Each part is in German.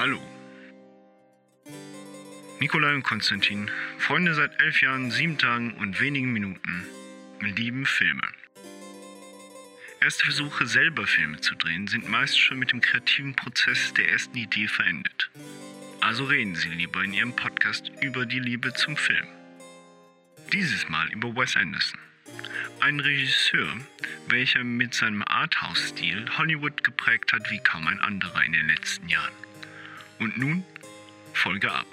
Hallo. Nikolai und Konstantin, Freunde seit elf Jahren, sieben Tagen und wenigen Minuten, lieben Filme. Erste Versuche, selber Filme zu drehen, sind meist schon mit dem kreativen Prozess der ersten Idee verendet. Also reden Sie lieber in Ihrem Podcast über die Liebe zum Film. Dieses Mal über Wes Anderson. Ein Regisseur, welcher mit seinem Arthouse-Stil Hollywood geprägt hat wie kaum ein anderer in den letzten Jahren. Und nun Folge ab.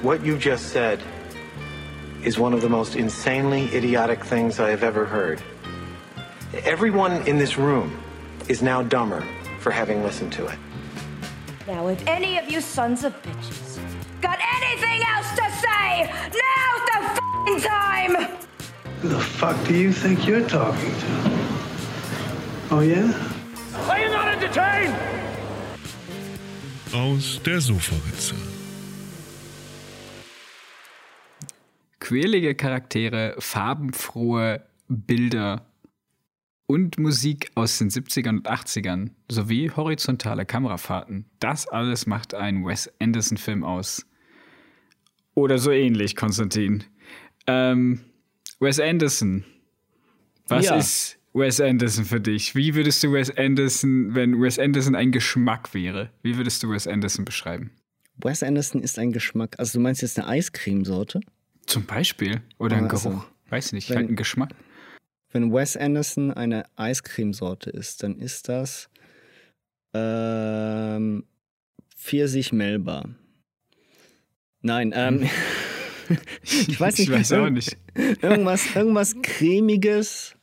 What you just said is one of the most insanely idiotic things I have ever heard. Everyone in this room is now dumber for having listened to it. Now, if any of you sons of bitches got anything else to say, now's f***ing time! Who the fuck do you think you're talking to? Oh, yeah? Are you not entertained? Aus der Sofaritze. Quirlige Charaktere, farbenfrohe Bilder und Musik aus den 70ern und 80ern sowie horizontale Kamerafahrten. Das alles macht einen Wes Anderson-Film aus. Oder so ähnlich, Konstantin. Ähm, Wes Anderson. Was Ja. ist Wes Anderson für dich? Wie würdest du Wes Anderson, wenn Wes Anderson ein Geschmack wäre, wie würdest du Wes Anderson beschreiben? Wes Anderson ist ein Geschmack. Also du meinst jetzt eine Eiscremesorte? Zum Beispiel. Oder ein Also, Geruch. Weiß nicht, wenn- halt ein Geschmack. Wenn Wes Anderson eine Eiscremesorte ist, dann ist das ähm, Pfirsich Melba. Nein, ähm, ich weiß nicht. Ich weiß auch nicht. Irgendwas, irgendwas cremiges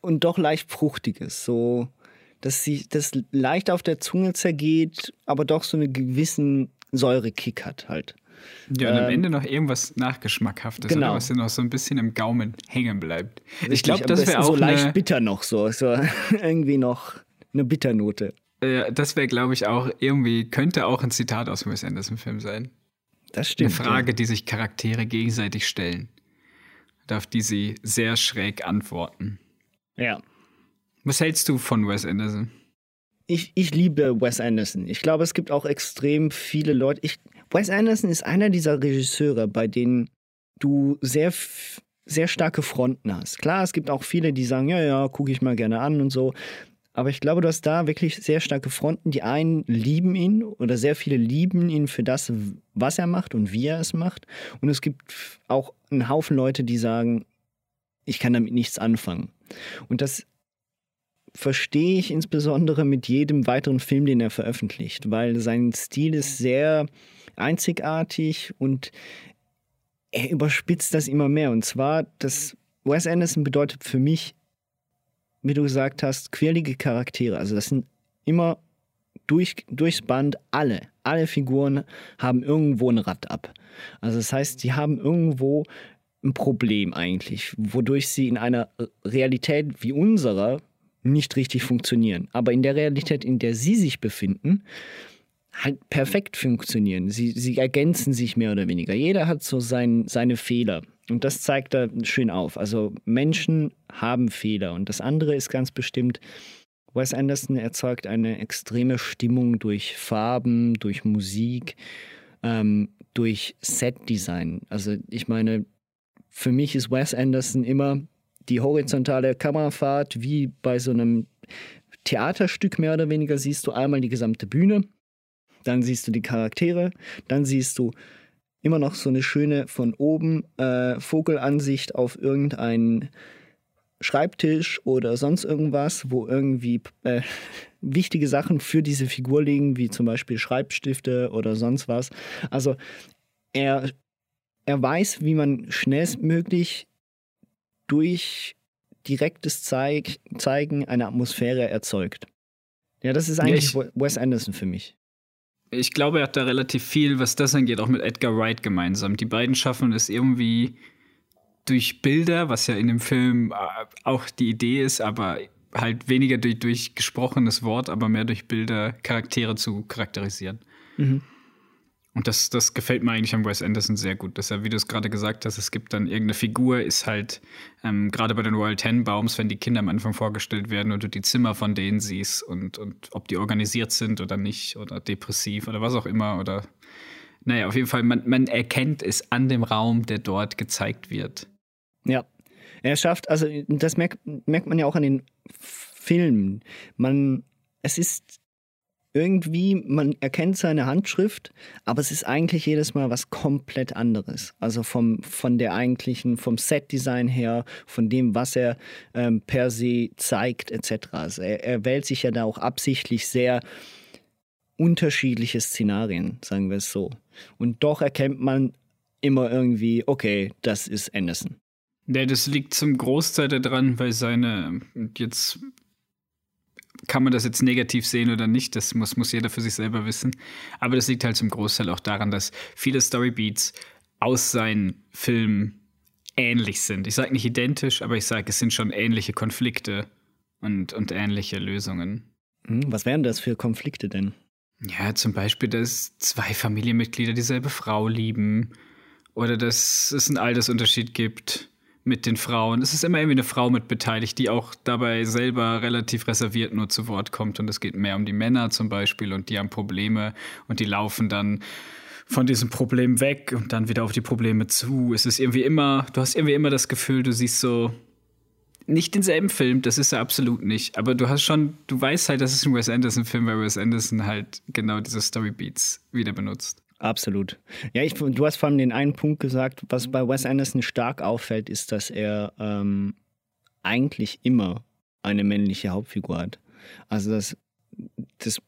und doch leicht fruchtiges. So, dass sie das leicht auf der Zunge zergeht, aber doch so einen gewissen Säurekick hat halt. Ja, und am Ähm, Ende noch irgendwas Nachgeschmackhaftes, genau. was dir noch so ein bisschen im Gaumen hängen bleibt. ich Richtig, glaube, am das wäre auch so leicht eine, bitter noch so, so irgendwie noch eine Bitternote. äh, das wäre, glaube ich, auch irgendwie, könnte auch ein Zitat aus dem Wes Anderson-Film sein. Das Eine stimmt. Frage, die sich Charaktere gegenseitig stellen. Und auf die sie sehr schräg antworten. Ja. ja. Was hältst du von Wes Anderson? Ich, ich liebe Wes Anderson. Ich glaube, es gibt auch extrem viele Leute. Ich, Wes Anderson ist einer dieser Regisseure, bei denen du sehr, sehr starke Fronten hast. Klar, es gibt auch viele, die sagen, ja, ja, gucke ich mal gerne an und so. Aber ich glaube, du hast da wirklich sehr starke Fronten. Die einen lieben ihn oder sehr viele lieben ihn für das, was er macht und wie er es macht. Und es gibt auch einen Haufen Leute, die sagen, ich kann damit nichts anfangen. Und das verstehe ich insbesondere mit jedem weiteren Film, den er veröffentlicht, weil sein Stil ist sehr einzigartig und er überspitzt das immer mehr. Und zwar, das Wes Anderson bedeutet für mich, wie du gesagt hast, quirlige Charaktere. Also das sind immer durch, durchs Band alle, alle Figuren haben irgendwo ein Rad ab. Also das heißt, sie haben irgendwo ein Problem eigentlich, wodurch sie in einer Realität wie unserer nicht richtig funktionieren. Aber in der Realität, in der sie sich befinden, halt perfekt funktionieren. Sie, sie ergänzen sich mehr oder weniger. Jeder hat so sein, seine Fehler. Und das zeigt er schön auf. Also Menschen haben Fehler. Und das andere ist ganz bestimmt, Wes Anderson erzeugt eine extreme Stimmung durch Farben, durch Musik, ähm, durch Setdesign. Also ich meine, für mich ist Wes Anderson immer die horizontale Kamerafahrt, wie bei so einem Theaterstück mehr oder weniger, siehst du einmal die gesamte Bühne, dann siehst du die Charaktere, dann siehst du immer noch so eine schöne von oben äh, Vogelansicht auf irgendeinen Schreibtisch oder sonst irgendwas, wo irgendwie äh, wichtige Sachen für diese Figur liegen, wie zum Beispiel Schreibstifte oder sonst was. Also er, er weiß, wie man schnellstmöglich durch direktes Zeig, Zeigen eine Atmosphäre erzeugt. Ja, das ist eigentlich ich- Wes Anderson für mich. Ich glaube, er hat da relativ viel, was das angeht, auch mit Edgar Wright gemeinsam. Die beiden schaffen es irgendwie durch Bilder, was ja in dem Film äh, auch die Idee ist, aber halt weniger durch, durch gesprochenes Wort, aber mehr durch Bilder Charaktere zu charakterisieren. Und das, das gefällt mir eigentlich an Wes Anderson sehr gut, dass er, wie du es gerade gesagt hast, es gibt dann irgendeine Figur, ist halt ähm, gerade bei den Royal Tenenbaums, wenn die Kinder am Anfang vorgestellt werden und du die Zimmer von denen siehst und, und ob die organisiert sind oder nicht oder depressiv oder was auch immer oder naja, auf jeden Fall, man, man erkennt es an dem Raum, der dort gezeigt wird. Ja, er schafft, also das merkt, merkt man ja auch an den Filmen. Man, es ist irgendwie, man erkennt seine Handschrift, aber es ist eigentlich jedes Mal was komplett anderes. Also vom, von der eigentlichen, vom Set-Design her, von dem, was er ähm, per se zeigt, etc. Also er, er wählt sich ja da auch absichtlich sehr unterschiedliche Szenarien, sagen wir es so. Und doch erkennt man immer irgendwie, okay, das ist Anderson. Ja, das liegt zum Großteil daran, weil seine, jetzt kann man das jetzt negativ sehen oder nicht, das muss, muss jeder für sich selber wissen. Aber das liegt halt zum Großteil auch daran, dass viele Storybeats aus seinen Filmen ähnlich sind. Ich sage nicht identisch, aber ich sage, es sind schon ähnliche Konflikte und, und ähnliche Lösungen. Hm, was wären das für Konflikte denn? Ja, zum Beispiel, dass zwei Familienmitglieder dieselbe Frau lieben oder dass es einen Altersunterschied gibt mit den Frauen. Es ist immer irgendwie eine Frau mit beteiligt, die auch dabei selber relativ reserviert nur zu Wort kommt. Und es geht mehr um die Männer zum Beispiel und die haben Probleme und die laufen dann von diesem Problem weg und dann wieder auf die Probleme zu. Es ist irgendwie immer, du hast irgendwie immer das Gefühl, du siehst so nicht denselben Film, das ist er absolut nicht. Aber du hast schon, du weißt halt, das ist ein Wes Anderson-Film, weil Wes Anderson halt genau diese Storybeats wieder benutzt. Absolut. Ja, ich, du hast vor allem den einen Punkt gesagt, was bei Wes Anderson stark auffällt, ist, dass er ähm, eigentlich immer eine männliche Hauptfigur hat. Also dass, dass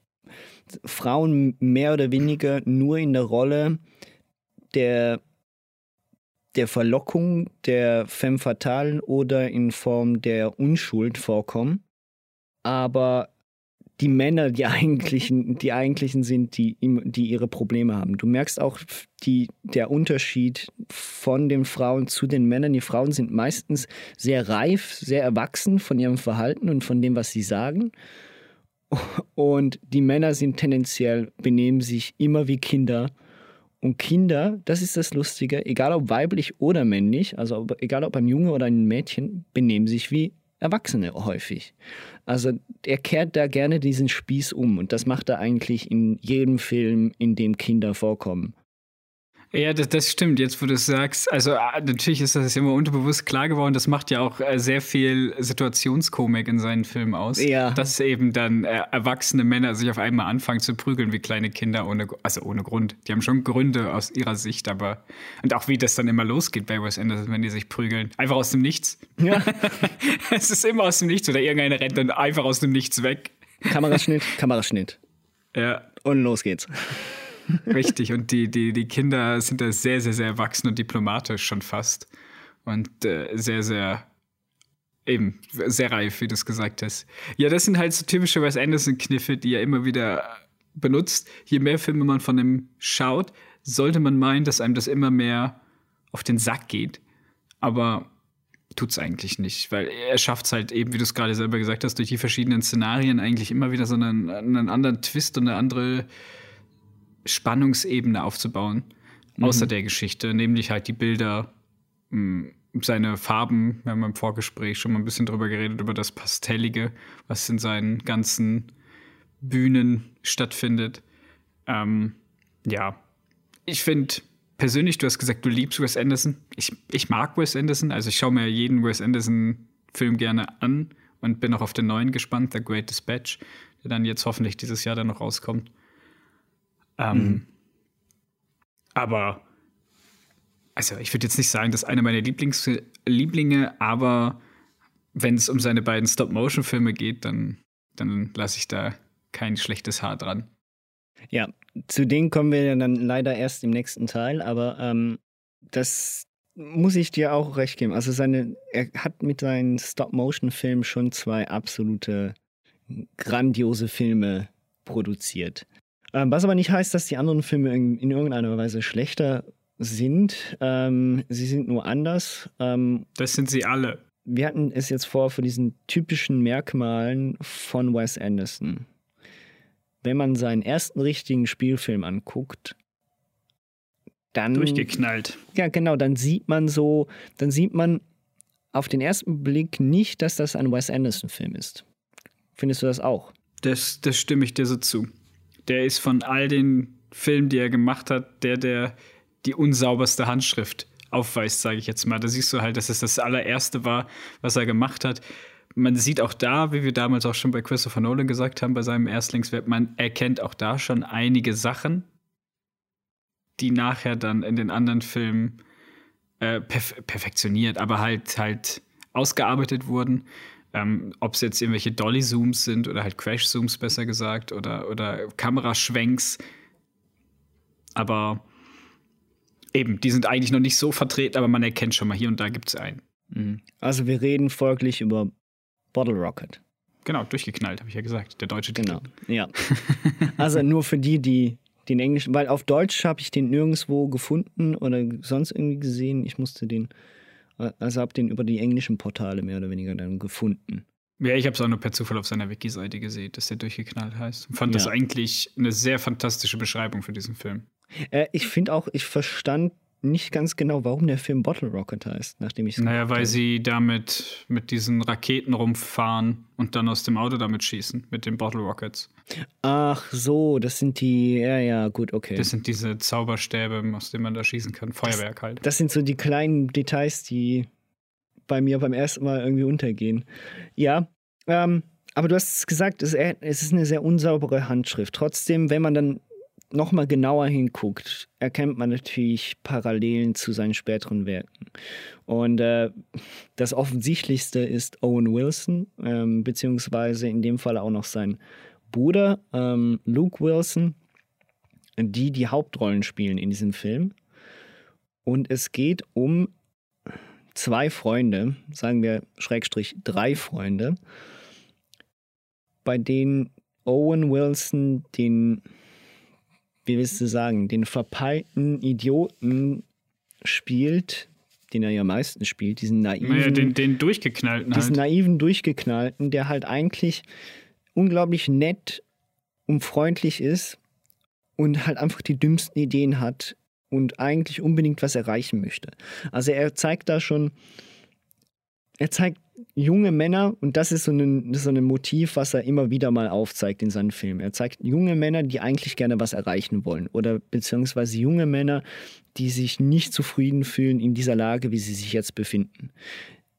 Frauen mehr oder weniger nur in der Rolle der, der Verlockung der Femme fatale oder in Form der Unschuld vorkommen. Aber die Männer die eigentlichen, die eigentlichen sind, die, die ihre Probleme haben. Du merkst auch die, der Unterschied von den Frauen zu den Männern. Die Frauen sind meistens sehr reif, sehr erwachsen von ihrem Verhalten und von dem, was sie sagen. Und die Männer sind tendenziell, benehmen sich immer wie Kinder. Und Kinder, das ist das Lustige, egal ob weiblich oder männlich, also egal ob ein Junge oder ein Mädchen, benehmen sich wie Erwachsene häufig. Also er kehrt da gerne diesen Spieß um und das macht er eigentlich in jedem Film, in dem Kinder vorkommen. Ja, das, das stimmt. Jetzt, wo du es sagst, also ah, natürlich ist das immer unterbewusst klar geworden. Das macht ja auch äh, sehr viel Situationskomik in seinen Filmen aus. Ja. Dass eben dann äh, erwachsene Männer sich auf einmal anfangen zu prügeln wie kleine Kinder ohne, also ohne Grund. Die haben schon Gründe aus ihrer Sicht, aber und auch wie das dann immer losgeht bei Wes Anderson, wenn die sich prügeln, einfach aus dem Nichts. Ja. es ist immer aus dem Nichts oder irgendeiner rennt dann einfach aus dem Nichts weg. Kameraschnitt, Kameraschnitt. Ja. Und los geht's. Richtig, und die, die, die Kinder sind da sehr, sehr, sehr erwachsen und diplomatisch schon fast. Und äh, sehr, sehr, eben, sehr reif, wie du es gesagt hast. Ja, das sind halt so typische Wes Anderson-Kniffe, die er immer wieder benutzt. Je mehr Filme man von ihm schaut, sollte man meinen, dass einem das immer mehr auf den Sack geht. Aber tut es eigentlich nicht, weil er schafft es halt eben, wie du es gerade selber gesagt hast, durch die verschiedenen Szenarien eigentlich immer wieder so einen, einen anderen Twist und eine andere Spannungsebene aufzubauen, mhm. außer der Geschichte, nämlich halt die Bilder, hm, seine Farben. Wir haben im Vorgespräch schon mal ein bisschen drüber geredet, über das Pastellige, was in seinen ganzen Bühnen stattfindet. Ähm, ja, ich finde persönlich, du hast gesagt, du liebst Wes Anderson. Ich, ich mag Wes Anderson, also ich schaue mir jeden Wes Anderson-Film gerne an und bin auch auf den neuen gespannt, The Great Dispatch, der dann jetzt hoffentlich dieses Jahr dann noch rauskommt. Ähm, mhm. Aber, also ich würde jetzt nicht sagen, das ist einer meiner Lieblings Lieblinge, aber wenn es um seine beiden Stop-Motion-Filme geht, dann, dann lasse ich da kein schlechtes Haar dran. Ja, zu denen kommen wir dann leider erst im nächsten Teil, aber ähm, das muss ich dir auch recht geben. Also seine, er hat mit seinen Stop-Motion-Filmen schon zwei absolute grandiose Filme produziert. Ähm, was aber nicht heißt, dass die anderen Filme in, in irgendeiner Weise schlechter sind. Ähm, sie sind nur anders. Ähm, das sind sie alle. Wir hatten es jetzt vor für diesen typischen Merkmalen von Wes Anderson. Wenn man seinen ersten richtigen Spielfilm anguckt, dann. Durchgeknallt. Ja, genau, dann sieht man so, dann sieht man auf den ersten Blick nicht, dass das ein Wes Anderson-Film ist. Findest du das auch? Das, das stimme ich dir so zu. Der ist von all den Filmen, die er gemacht hat, der, der die unsauberste Handschrift aufweist, sage ich jetzt mal. Da siehst du halt, dass es das allererste war, was er gemacht hat. Man sieht auch da, wie wir damals auch schon bei Christopher Nolan gesagt haben, bei seinem Erstlingswerk, man erkennt auch da schon einige Sachen, die nachher dann in den anderen Filmen äh, perf perfektioniert, aber halt halt ausgearbeitet wurden. Ähm, Ob es jetzt irgendwelche Dolly-Zooms sind oder halt Crash-Zooms, besser gesagt, oder, oder Kameraschwenks. Aber eben, die sind eigentlich noch nicht so vertreten, aber man erkennt schon mal hier und da gibt es einen. Mhm. Also wir reden folglich über Bottle Rocket. Genau, durchgeknallt, habe ich ja gesagt, der deutsche Titel. Genau, ja. Also nur für die, die den englischen, weil auf Deutsch habe ich den nirgendwo gefunden oder sonst irgendwie gesehen. Ich musste den, also habe den über die englischen Portale mehr oder weniger dann gefunden. Ja, ich habe es auch nur per Zufall auf seiner Wiki-Seite gesehen, dass der durchgeknallt heißt. Und fand ja. das eigentlich eine sehr fantastische Beschreibung für diesen Film. Äh, ich finde auch, ich verstand nicht ganz genau, warum der Film Bottle Rocket heißt, nachdem ich es Naja, weil habe. sie damit mit diesen Raketen rumfahren und dann aus dem Auto damit schießen, mit den Bottle Rockets. Ach so, das sind die, ja, ja, gut, okay. Das sind diese Zauberstäbe, aus denen man da schießen kann, Feuerwerk das, halt. Das sind so die kleinen Details, die bei mir beim ersten Mal irgendwie untergehen. Ja, ähm, aber du hast gesagt, es ist eine sehr unsaubere Handschrift. Trotzdem, wenn man dann nochmal genauer hinguckt, erkennt man natürlich Parallelen zu seinen späteren Werken. Und äh, das Offensichtlichste ist Owen Wilson, ähm, beziehungsweise in dem Fall auch noch sein Bruder ähm, Luke Wilson, die die Hauptrollen spielen in diesem Film. Und es geht um zwei Freunde, sagen wir Schrägstrich drei Freunde, bei denen Owen Wilson den wie willst du sagen, den verpeilten Idioten spielt, den er ja meistens spielt, diesen naiven. Naja, den, den durchgeknallten Diesen halt. naiven durchgeknallten, der halt eigentlich unglaublich nett und freundlich ist und halt einfach die dümmsten Ideen hat und eigentlich unbedingt was erreichen möchte. Also er zeigt da schon, er zeigt junge Männer, und das ist so ein, so ein Motiv, was er immer wieder mal aufzeigt in seinen Filmen. Er zeigt junge Männer, die eigentlich gerne was erreichen wollen. Oder beziehungsweise junge Männer, die sich nicht zufrieden fühlen in dieser Lage, wie sie sich jetzt befinden.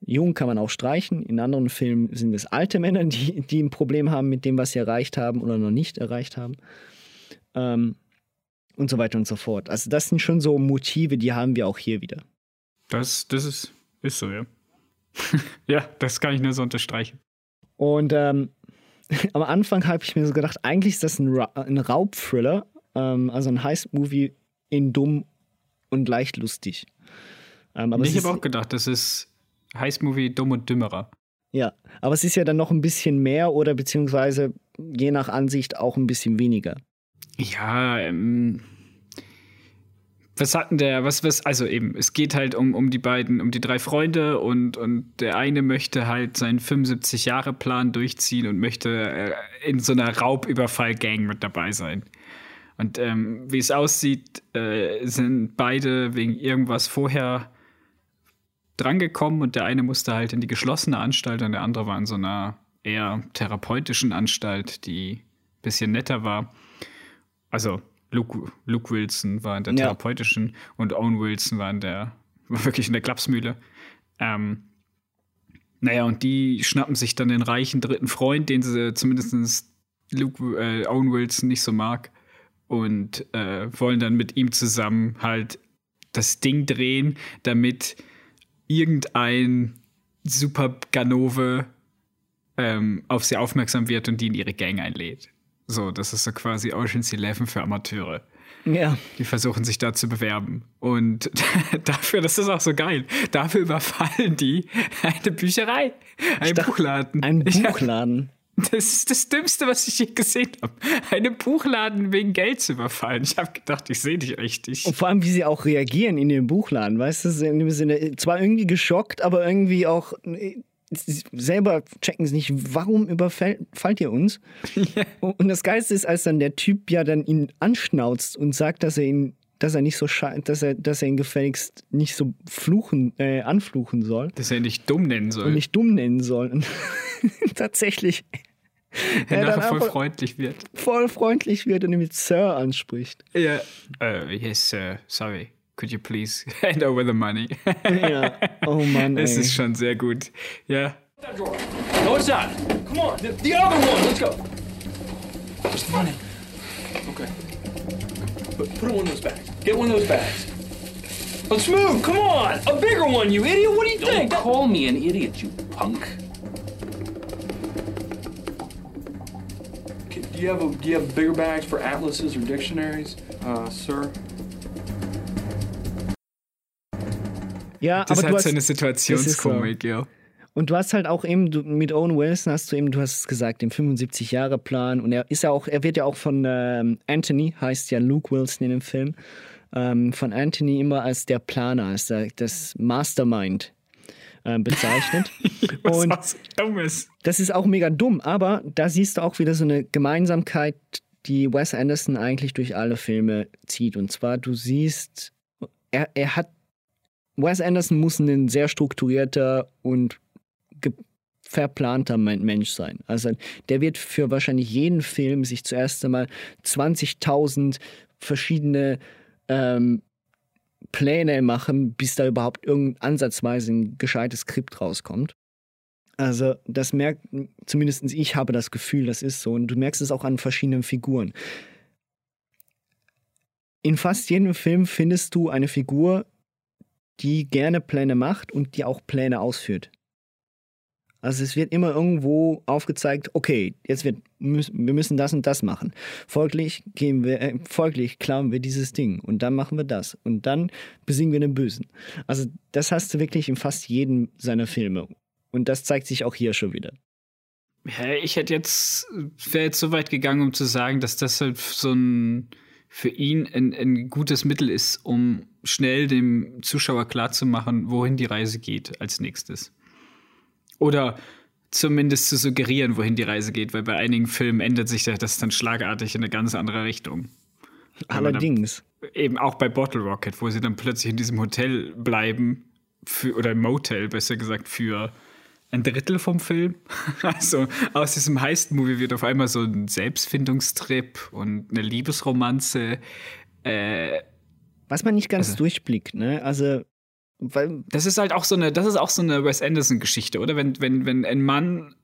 Jung kann man auch streichen. In anderen Filmen sind es alte Männer, die, die ein Problem haben mit dem, was sie erreicht haben oder noch nicht erreicht haben. Ähm, und so weiter und so fort. Also das sind schon so Motive, die haben wir auch hier wieder. Das, das ist, ist so, ja. ja, das kann ich nur so unterstreichen. Und ähm, am Anfang habe ich mir so gedacht, eigentlich ist das ein, Ra ein Raubthriller, ähm, also ein Heist-Movie in dumm und leicht lustig. Ähm, aber ich habe auch gedacht, das ist Heist-Movie dumm und dümmerer. Ja, aber es ist ja dann noch ein bisschen mehr oder beziehungsweise je nach Ansicht auch ein bisschen weniger. Ja, ähm, was hatten der, was, was, also eben, es geht halt um, um die beiden, um die drei Freunde und, und der eine möchte halt seinen 75-Jahre-Plan durchziehen und möchte äh, in so einer Raubüberfall-Gang mit dabei sein. Und ähm, wie es aussieht, äh, sind beide wegen irgendwas vorher drangekommen und der eine musste halt in die geschlossene Anstalt und der andere war in so einer eher therapeutischen Anstalt, die ein bisschen netter war. Also Luke, Luke Wilson war in der therapeutischen und Owen Wilson war in der, war wirklich in der Klapsmühle. Ähm, naja, und die schnappen sich dann den reichen dritten Freund, den sie zumindest Luke, äh, Owen Wilson nicht so mag, und äh, wollen dann mit ihm zusammen halt das Ding drehen, damit irgendein Super Ganove ähm, auf sie aufmerksam wird und die in ihre Gang einlädt. So, das ist so quasi Ocean's Eleven für Amateure. Ja. Die versuchen sich da zu bewerben. Und dafür, das ist auch so geil, dafür überfallen die eine Bücherei, einen Buchladen. Ein Buchladen. Das ist das Dümmste, was ich je gesehen habe. Einen Buchladen wegen Geld zu überfallen. Ich habe gedacht, ich sehe dich richtig. Und vor allem, wie sie auch reagieren in dem Buchladen. Weißt du, in dem Sinne, zwar irgendwie geschockt, aber irgendwie auch selber checken sie nicht, warum überfällt ihr uns? Ja. Und das Geilste ist, als dann der Typ ja dann ihn anschnauzt und sagt, dass er ihn dass er nicht so dass er, dass er ihn gefälligst nicht so fluchen, äh, anfluchen soll. Dass er nicht dumm nennen soll. Und nicht dumm nennen soll. Und tatsächlich. er nachher voll freundlich wird. Voll freundlich wird und ihn mit Sir anspricht. Ja. Uh, yes, sir. Sorry. Could you please hand over the money? ja. Oh Mann. Es ist schon sehr gut. Ja. No, it's not. Come on, the, the other one. Let's go. Where's the money? Okay. Put, put it in one of those bags. Get one of those bags. Let's move. Come on, a bigger one, you idiot. What do you Don't think? call me an idiot, you punk. Okay, Do you have a, do you have bigger bags for atlases or dictionaries, uh, sir? Ja, Das aber hat du hast, seine Situationskomik, ja. Und du hast halt auch eben, du, mit Owen Wilson hast du eben, du hast es gesagt, den 75-Jahre-Plan. Und er ist ja auch, er wird ja auch von ähm, Anthony, heißt ja Luke Wilson in dem Film, ähm, von Anthony immer als der Planer, als der, das Mastermind äh, bezeichnet. Was Und was Dummes. das ist auch mega dumm, aber da siehst du auch wieder so eine Gemeinsamkeit, die Wes Anderson eigentlich durch alle Filme zieht. Und zwar, du siehst, er, er hat, Wes Anderson muss ein sehr strukturierter und verplanter Men- Mensch sein. Also der wird für wahrscheinlich jeden Film sich zuerst einmal 20.000 verschiedene ähm, Pläne machen, bis da überhaupt irgendein ansatzweise ein gescheites Skript rauskommt. Also das merkt, zumindest ich habe das Gefühl, das ist so. Und du merkst es auch an verschiedenen Figuren. In fast jedem Film findest du eine Figur, die gerne Pläne macht und die auch Pläne ausführt. Also es wird immer irgendwo aufgezeigt, okay, jetzt wird, wir müssen das und das machen. Folglich gehen wir, äh, folglich klauen wir dieses Ding und dann machen wir das und dann besiegen wir den Bösen. Also das hast du wirklich in fast jedem seiner Filme und das zeigt sich auch hier schon wieder. Ja, ich hätte jetzt, wäre jetzt so weit gegangen, um zu sagen, dass das halt so ein, für ihn ein, ein gutes Mittel ist, um schnell dem Zuschauer klarzumachen, wohin die Reise geht als nächstes. Oder zumindest zu suggerieren, wohin die Reise geht, weil bei einigen Filmen ändert sich das dann schlagartig in eine ganz andere Richtung. Allerdings. Eben auch bei Bottle Rocket, wo sie dann plötzlich in diesem Hotel bleiben, für, oder im Motel, besser gesagt, für ein Drittel vom Film. Also aus diesem Heist-Movie wird auf einmal so ein Selbstfindungstrip und eine Liebesromanze. Äh, Was man nicht ganz Also- durchblickt, ne? Also, weil, das ist halt auch so eine, das ist auch so eine Wes Anderson-Geschichte, oder? Wenn, wenn, wenn ein Mann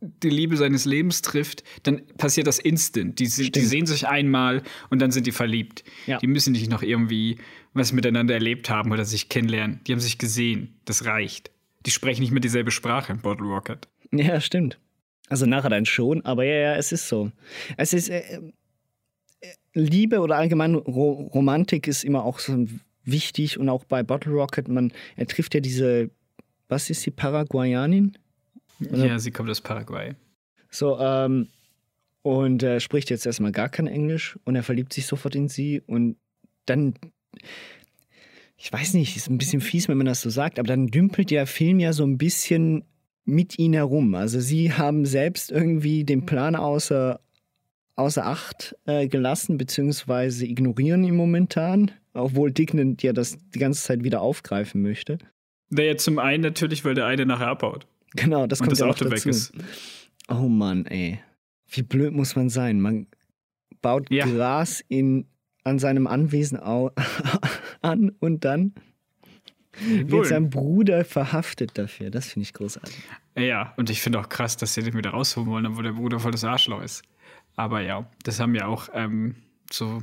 die Liebe seines Lebens trifft, dann passiert das instant. Die, die sehen sich einmal und dann sind die verliebt. Ja. Die müssen nicht noch irgendwie was miteinander erlebt haben oder sich kennenlernen. Die haben sich gesehen. Das reicht. Die sprechen nicht mehr dieselbe Sprache in Bottle Rocket. ja, stimmt. Also nachher dann schon, aber ja, ja, es ist so. Es ist, äh, Liebe oder allgemein Ro Romantik ist immer auch so wichtig und auch bei Bottle Rocket, man, er trifft ja diese, was ist die Paraguayanin? Oder- Ja, sie kommt aus Paraguay. So, ähm, und er spricht jetzt erstmal gar kein Englisch und er verliebt sich sofort in sie und dann, ich weiß nicht, ist ein bisschen fies, wenn man das so sagt, aber dann dümpelt der Film ja so ein bisschen mit ihnen herum. Also sie haben selbst irgendwie den Plan außer, außer Acht äh, gelassen, beziehungsweise ignorieren ihn momentan, obwohl Dignan ja das die ganze Zeit wieder aufgreifen möchte. Naja, zum einen natürlich, weil der eine nachher abhaut. Genau, das Und kommt das ja noch Auto weg dazu. ist. Oh Mann, ey. Wie blöd muss man sein? Man baut Ja. Gras in, an seinem Anwesen an und dann wird sein Bruder verhaftet dafür. Das finde ich großartig. Ja, und ich finde auch krass, dass sie den wieder rausholen wollen, obwohl der Bruder voll das Arschloch ist. Aber ja, das haben ja auch ähm, so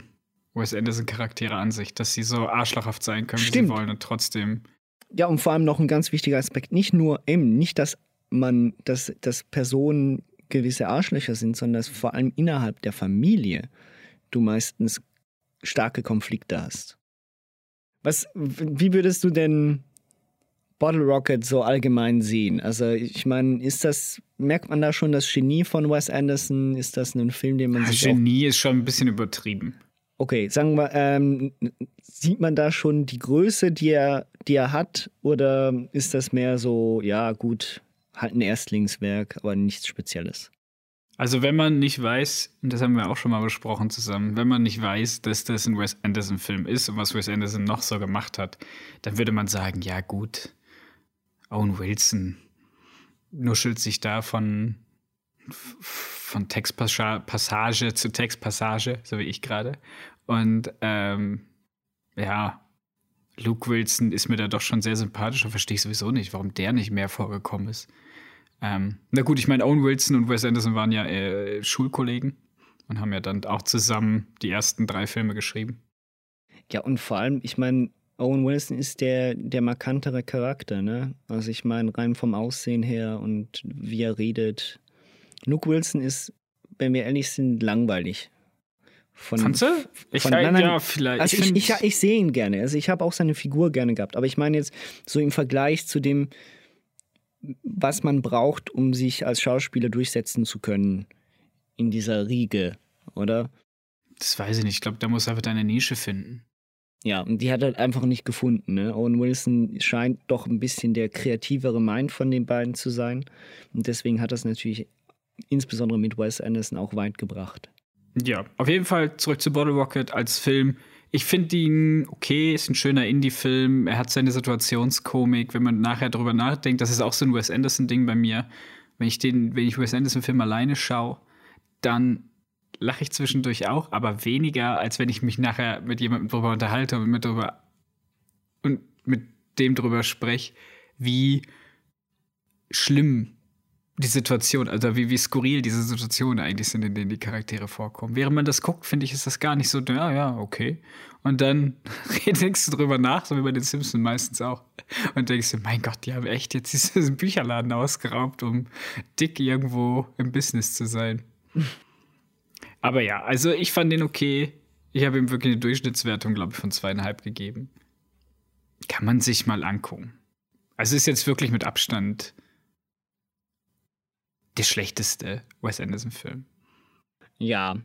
Wes Anderson-Charaktere an sich, dass sie so arschlochhaft sein können, wie Stimmt. sie wollen und trotzdem. Ja, und vor allem noch ein ganz wichtiger Aspekt. Nicht nur eben, nicht, dass man, dass, dass Personen gewisse Arschlöcher sind, sondern dass vor allem innerhalb der Familie du meistens starke Konflikte hast. Was, wie würdest du denn Bottle Rocket so allgemein sehen? Also, ich meine, ist das, merkt man da schon das Genie von Wes Anderson? Ist das ein Film, den man sich auch Genie ist schon ein bisschen übertrieben. Okay, sagen wir, ähm, sieht man da schon die Größe, die er, die er hat, oder ist das mehr so, ja, gut, halt ein Erstlingswerk, aber nichts Spezielles? Also wenn man nicht weiß, und das haben wir auch schon mal besprochen zusammen, wenn man nicht weiß, dass das ein Wes Anderson-Film ist und was Wes Anderson noch so gemacht hat, dann würde man sagen, ja gut, Owen Wilson nuschelt sich da von, von Textpassage zu Textpassage, so wie ich gerade. Und ähm, ja, Luke Wilson ist mir da doch schon sehr sympathisch und verstehe ich sowieso nicht, warum der nicht mehr vorgekommen ist. Ähm, na gut, ich meine, Owen Wilson und Wes Anderson waren ja äh, Schulkollegen und haben ja dann auch zusammen die ersten drei Filme geschrieben. Ja, und vor allem, ich meine, Owen Wilson ist der, der markantere Charakter, ne? Also ich meine, rein vom Aussehen her und wie er redet. Luke Wilson ist, wenn wir ehrlich sind, langweilig. Von, Fandst du? Ich von, nein, nein, ja, vielleicht. Also ich, ich, ich, ich sehe ihn gerne. Also ich habe auch seine Figur gerne gehabt. Aber ich meine jetzt so im Vergleich zu dem, was man braucht, um sich als Schauspieler durchsetzen zu können in dieser Riege, oder? Das weiß ich nicht. Ich glaube, da muss einfach deine Nische finden. Ja, und die hat er halt einfach nicht gefunden. Ne? Owen Wilson scheint doch ein bisschen der kreativere Mind von den beiden zu sein. Und deswegen hat das natürlich insbesondere mit Wes Anderson auch weit gebracht. Ja, auf jeden Fall zurück zu Bottle Rocket als Film ich finde ihn okay, ist ein schöner Indie-Film. Er hat seine Situationskomik. Wenn man nachher drüber nachdenkt, das ist auch so ein Wes Anderson-Ding bei mir. Wenn ich den, wenn ich Wes Anderson-Film alleine schaue, dann lache ich zwischendurch auch, aber weniger, als wenn ich mich nachher mit jemandem drüber unterhalte und mit drüber und mit dem drüber spreche, wie schlimm die Situation, also wie, wie skurril diese Situationen eigentlich sind, in denen die Charaktere vorkommen. Während man das guckt, finde ich, ist das gar nicht so, ja, ja, okay. Und dann denkst du drüber nach, so wie bei den Simpsons meistens auch. Und denkst du, mein Gott, die haben echt jetzt diesen Bücherladen ausgeraubt, um dick irgendwo im Business zu sein. Aber ja, also ich fand den okay. Ich habe ihm wirklich eine Durchschnittswertung, glaube ich, von zweieinhalb gegeben. Kann man sich mal angucken. Also ist jetzt wirklich mit Abstand der schlechteste Wes Anderson-Film. Ja.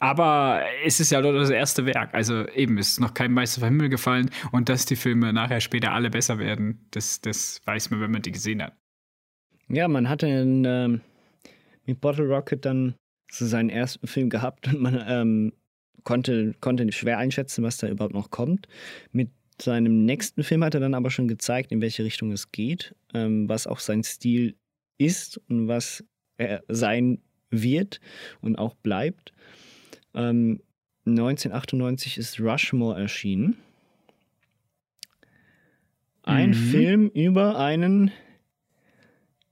Aber es ist ja nur das erste Werk. Also eben, es ist noch kein Meister vom Himmel gefallen. Und dass die Filme nachher später alle besser werden, das, das weiß man, wenn man die gesehen hat. Ja, man hatte in, ähm, mit Bottle Rocket dann so seinen ersten Film gehabt und man ähm, konnte, konnte schwer einschätzen, was da überhaupt noch kommt. Mit seinem nächsten Film hat er dann aber schon gezeigt, in welche Richtung es geht, ähm, was auch sein Stil ist und was er sein wird und auch bleibt. Ähm, 1998 ist Rushmore erschienen. Ein mhm. Film über einen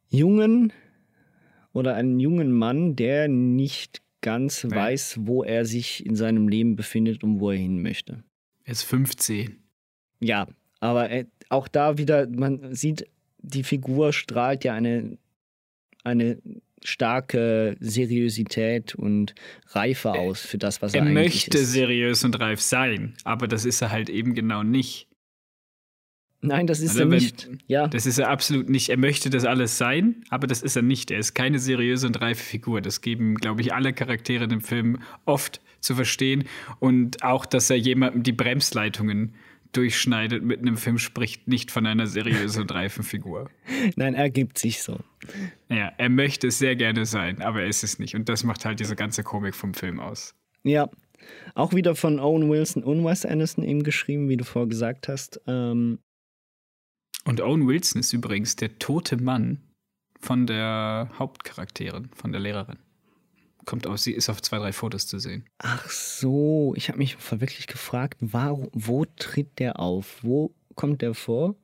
jungen oder einen jungen Mann, der nicht ganz ja. weiß, wo er sich in seinem Leben befindet und wo er hin möchte. Er ist 15. Ja, aber er, auch da wieder, man sieht, die Figur strahlt ja eine eine starke Seriosität und Reife aus für das, was er, er eigentlich möchte ist. seriös und reif sein, aber das ist er halt eben genau nicht. Nein, das ist also, er nicht. Ja. Das ist er absolut nicht. Er möchte das alles sein, aber das ist er nicht. Er ist keine seriöse und reife Figur. Das geben, glaube ich, alle Charaktere in dem Film oft zu verstehen. Und auch, dass er jemandem die Bremsleitungen durchschneidet mit einem Film, spricht nicht von einer seriösen und reifen Figur. Nein, er gibt sich so. Ja, er möchte es sehr gerne sein, aber er ist es nicht. Und das macht halt diese ganze Komik vom Film aus. Ja, auch wieder von Owen Wilson und Wes Anderson eben geschrieben, wie du vorher gesagt hast. Ähm und Owen Wilson ist übrigens der tote Mann von der Hauptcharakterin, von der Lehrerin kommt aus, sie ist auf zwei, drei Fotos zu sehen. Ach so, ich habe mich wirklich gefragt, warum, wo tritt der auf? Wo kommt der vor?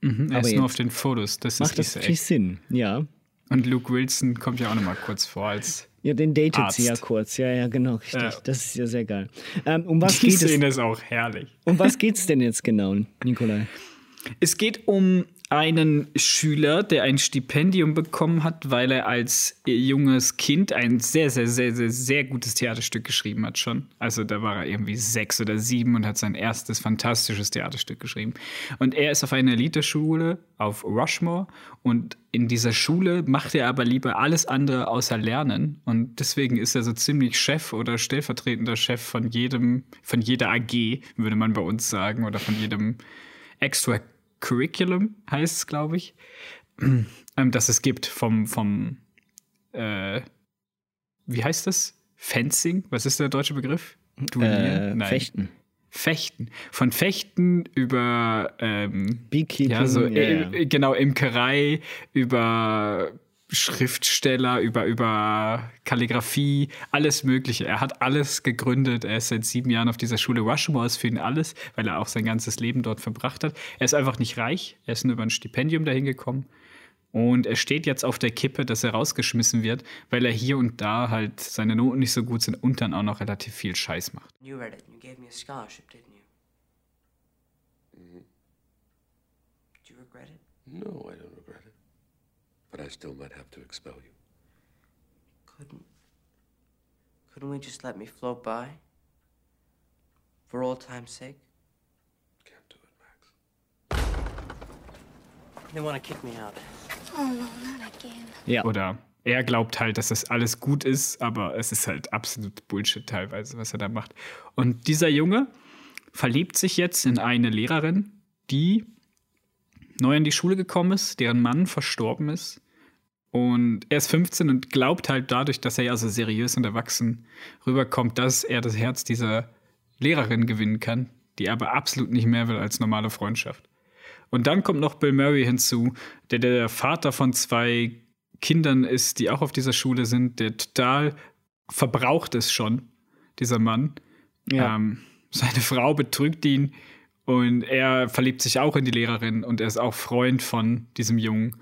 Mhm, er Aber ist nur auf den Fotos. Das macht ist das natürlich Sinn, ja. Und Luke Wilson kommt ja auch nochmal kurz vor als. Ja, den datet Arzt. sie ja kurz. Ja, ja, genau, richtig. Ja. Das ist ja sehr geil. Ähm, um was Die geht Szene es? ist auch herrlich. Um was geht es denn jetzt genau, Nikolai? Es geht um einen Schüler, der ein Stipendium bekommen hat, weil er als junges Kind ein sehr, sehr, sehr, sehr, sehr gutes Theaterstück geschrieben hat schon. Also da war er irgendwie sechs oder sieben und hat sein erstes fantastisches Theaterstück geschrieben. Und er ist auf einer Eliteschule auf Rushmore und in dieser Schule macht er aber lieber alles andere außer Lernen. Und deswegen ist er so ziemlich Chef oder stellvertretender Chef von jedem, von jeder AG, würde man bei uns sagen, oder von jedem Extra Curriculum heißt es, glaube ich, ähm, das es gibt vom, vom äh, wie heißt das? Fencing? Was ist der deutsche Begriff? Äh, Fechten. Fechten. Von Fechten über ähm, Beekeeping. ja, so, ja, äh, genau, Imkerei, über Schriftsteller, über, über Kalligrafie, alles Mögliche. Er hat alles gegründet. Er ist seit sieben Jahren auf dieser Schule. Rushmore ist für ihn alles, weil er auch sein ganzes Leben dort verbracht hat. Er ist einfach nicht reich. Er ist nur über ein Stipendium dahin gekommen. Und er steht jetzt auf der Kippe, dass er rausgeschmissen wird, weil er hier und da halt seine Noten nicht so gut sind und dann auch noch relativ viel Scheiß macht. You read it you gave me a scholarship, didn't you? Do you regret it? No, I don't. But I still might have to expel you. Couldn't. Couldn't we just let me float by? For old time's sake? Can't do it, Max. They want to kick me out. Oh no, not again. Ja. Oder er glaubt halt, dass das alles gut ist, aber es ist halt absolut Bullshit teilweise, was er da macht. Und dieser Junge verliebt sich jetzt in eine Lehrerin, die neu in die Schule gekommen ist, deren Mann verstorben ist. Und er ist 15 und glaubt halt dadurch, dass er ja so seriös und erwachsen rüberkommt, dass er das Herz dieser Lehrerin gewinnen kann, die er aber absolut nicht mehr will als normale Freundschaft. Und dann kommt noch Bill Murray hinzu, der der Vater von zwei Kindern ist, die auch auf dieser Schule sind, der total verbraucht ist schon, dieser Mann. Ja. Ähm, seine Frau betrügt ihn und er verliebt sich auch in die Lehrerin und er ist auch Freund von diesem Jungen.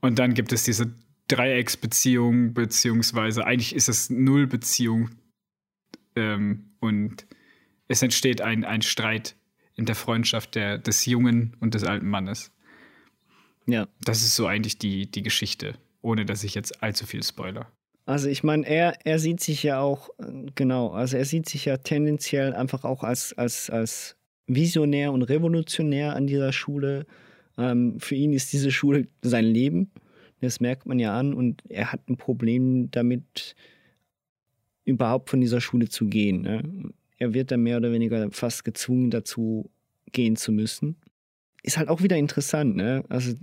Und dann gibt es diese Dreiecksbeziehung, beziehungsweise eigentlich ist es Nullbeziehung. Ähm, und es entsteht ein, ein Streit in der Freundschaft der, des Jungen und des alten Mannes. Ja. Das ist so eigentlich die, die Geschichte, ohne dass ich jetzt allzu viel spoiler. Also ich meine, er, er sieht sich ja auch, äh, genau, also er sieht sich ja tendenziell einfach auch als, als, als visionär und revolutionär an dieser Schule. Ähm, für ihn ist diese Schule sein Leben. Das merkt man ja an und er hat ein Problem damit, überhaupt von dieser Schule zu gehen. Ne? Er wird dann mehr oder weniger fast gezwungen dazu gehen zu müssen. Ist halt auch wieder interessant, ne? Also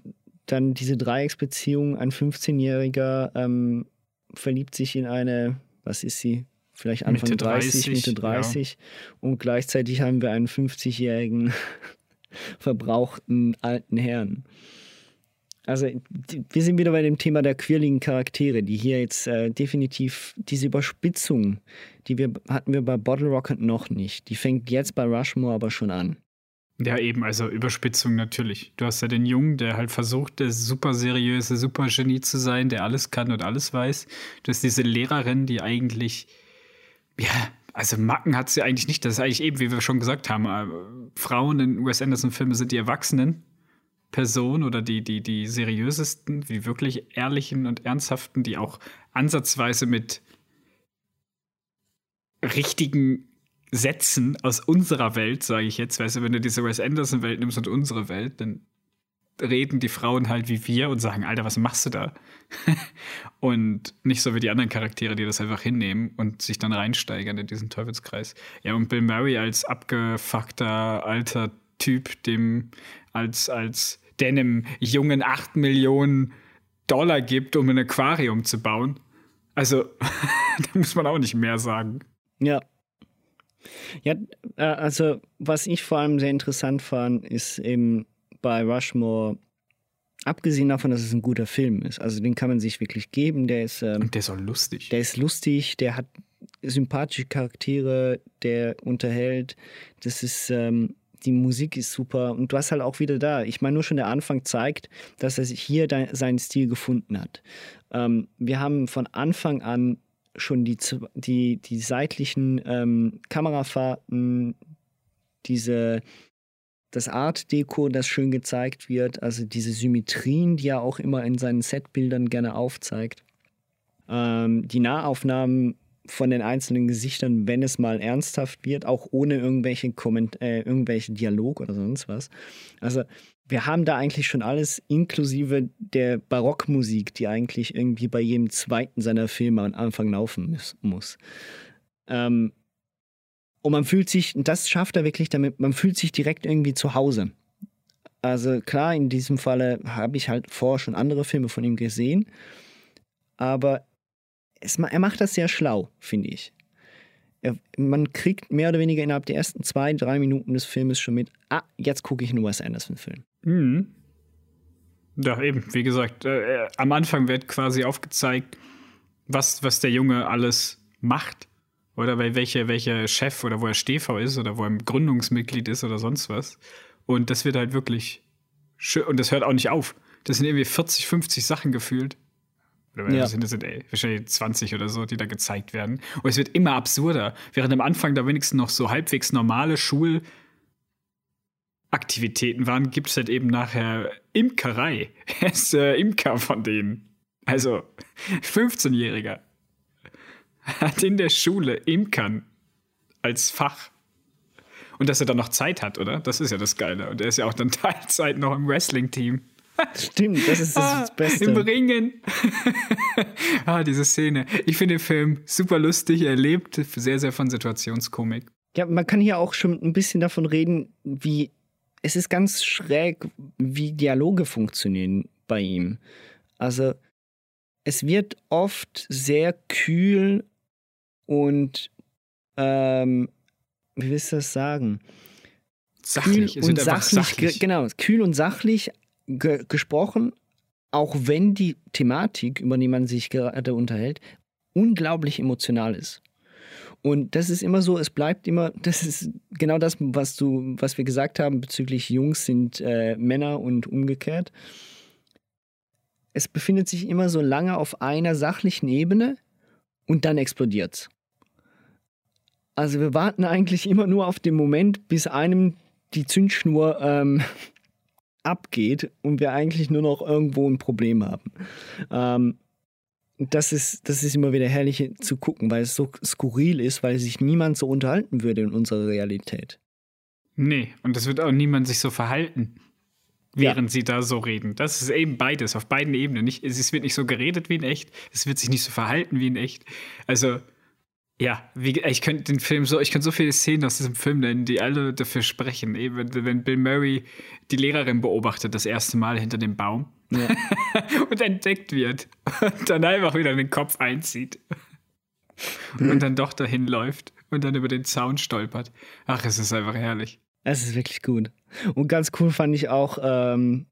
dann diese Dreiecksbeziehung, ein 15-Jähriger ähm, verliebt sich in eine, was ist sie? Vielleicht Anfang Mitte 30, 30, Mitte 30. Und gleichzeitig haben wir einen 50-jährigen verbrauchten alten Herrn. Also wir sind wieder bei dem Thema der quirligen Charaktere, die hier jetzt äh, definitiv diese Überspitzung, die wir hatten wir bei Bottle Rocket noch nicht. Die fängt jetzt bei Rushmore aber schon an. Ja, eben, also Überspitzung natürlich. Du hast ja den Jungen, der halt versucht, der super seriöse, super Genie zu sein, der alles kann und alles weiß. Du hast diese Lehrerin, die eigentlich, ja, also Macken hat sie eigentlich nicht. Das ist eigentlich eben, wie wir schon gesagt haben, äh, Frauen in Wes Anderson-Filmen sind die Erwachsenen Personen oder die, die, die seriösesten, die wirklich ehrlichen und ernsthaften, die auch ansatzweise mit richtigen Sätzen aus unserer Welt, sage ich jetzt, weißt du, wenn du diese Wes Anderson-Welt nimmst und unsere Welt, dann reden die Frauen halt wie wir und sagen, Alter, was machst du da? und nicht so wie die anderen Charaktere, die das einfach hinnehmen und sich dann reinsteigern in diesen Teufelskreis. Ja, und Bill Murray als abgefuckter alter Typ, dem als, als der einem Jungen 8 Millionen Dollar gibt, um ein Aquarium zu bauen. Also, da muss man auch nicht mehr sagen. Ja. Ja, äh, also was ich vor allem sehr interessant fand, ist eben bei Rushmore, abgesehen davon, dass es ein guter Film ist, also den kann man sich wirklich geben, der ist, ähm, Und der ist auch lustig. der ist lustig, der hat sympathische Charaktere, der unterhält, das ist, ähm, die Musik ist super und du hast halt auch wieder da, ich meine nur schon der Anfang zeigt, dass er sich hier seinen Stil gefunden hat. Ähm, wir haben von Anfang an schon die, die, die seitlichen ähm, Kamerafahrten, diese, das Art Deko, das schön gezeigt wird, also diese Symmetrien, die er auch immer in seinen Setbildern gerne aufzeigt. Ähm, die Nahaufnahmen von den einzelnen Gesichtern, wenn es mal ernsthaft wird, auch ohne irgendwelche, Komment äh, irgendwelche Dialog oder sonst was. Also wir haben da eigentlich schon alles, inklusive der Barockmusik, die eigentlich irgendwie bei jedem zweiten seiner Filme am Anfang laufen muss. Ähm, und man fühlt sich, das schafft er wirklich damit, man fühlt sich direkt irgendwie zu Hause. Also klar, in diesem Falle habe ich halt vorher schon andere Filme von ihm gesehen, aber es, er macht das sehr schlau, finde ich. Er, man kriegt mehr oder weniger innerhalb der ersten zwei, drei Minuten des Filmes schon mit, ah, jetzt gucke ich einen Wes Anderson-Film. Mhm. Ja, eben, wie gesagt, äh, am Anfang wird quasi aufgezeigt, was, was der Junge alles macht. Oder bei welcher, welcher Chef oder wo er Stehfrau ist oder wo er Gründungsmitglied ist oder sonst was. Und das wird halt wirklich schön. Und das hört auch nicht auf. Das sind irgendwie 40, 50 Sachen gefühlt. Oder ja. sind, das sind ey, wahrscheinlich 20 oder so, die da gezeigt werden. Und es wird immer absurder. Während am Anfang da wenigstens noch so halbwegs normale Schulaktivitäten waren, gibt es halt eben nachher Imkerei. Er ist äh, Imker von denen. Also 15-Jähriger hat in der Schule Imkern als Fach. Und dass er dann noch Zeit hat, oder? Das ist ja das Geile. Und er ist ja auch dann Teilzeit noch im Wrestling-Team. Stimmt, das ist das, ah, Beste. Im Ringen. ah, diese Szene. Ich finde den Film super lustig. Er lebt sehr, sehr von Situationskomik. Ja, man kann hier auch schon ein bisschen davon reden, wie es ist ganz schräg, wie Dialoge funktionieren bei ihm. Also es wird oft sehr kühl und ähm, wie willst du das sagen? Sachlich, kühl und sachlich, sachlich. Genau, kühl und sachlich ge gesprochen, auch wenn die Thematik, über die man sich gerade unterhält, unglaublich emotional ist. Und das ist immer so, es bleibt immer, das ist genau das, was du, was wir gesagt haben bezüglich Jungs sind äh, Männer und umgekehrt. Es befindet sich immer so lange auf einer sachlichen Ebene und dann explodiert's. Also wir warten eigentlich immer nur auf den Moment, bis einem die Zündschnur ähm, abgeht und wir eigentlich nur noch irgendwo ein Problem haben. Ähm, das ist, das ist immer wieder herrlich zu gucken, weil es so skurril ist, weil sich niemand so unterhalten würde in unserer Realität. Nee, und es wird auch niemand sich so verhalten, während ja. sie da so reden. Das ist eben beides, auf beiden Ebenen. Nicht, es wird nicht so geredet wie in echt, es wird sich nicht so verhalten wie in echt. Also ja, wie, ich könnte den Film so, ich könnte so viele Szenen aus diesem Film nennen, die alle dafür sprechen. Eben, wenn Bill Murray die Lehrerin beobachtet, das erste Mal hinter dem Baum ja. und entdeckt wird und dann einfach wieder den Kopf einzieht und dann doch dahin läuft und dann über den Zaun stolpert. Ach, es ist einfach herrlich. Es ist wirklich gut. Und ganz cool fand ich auch ähm,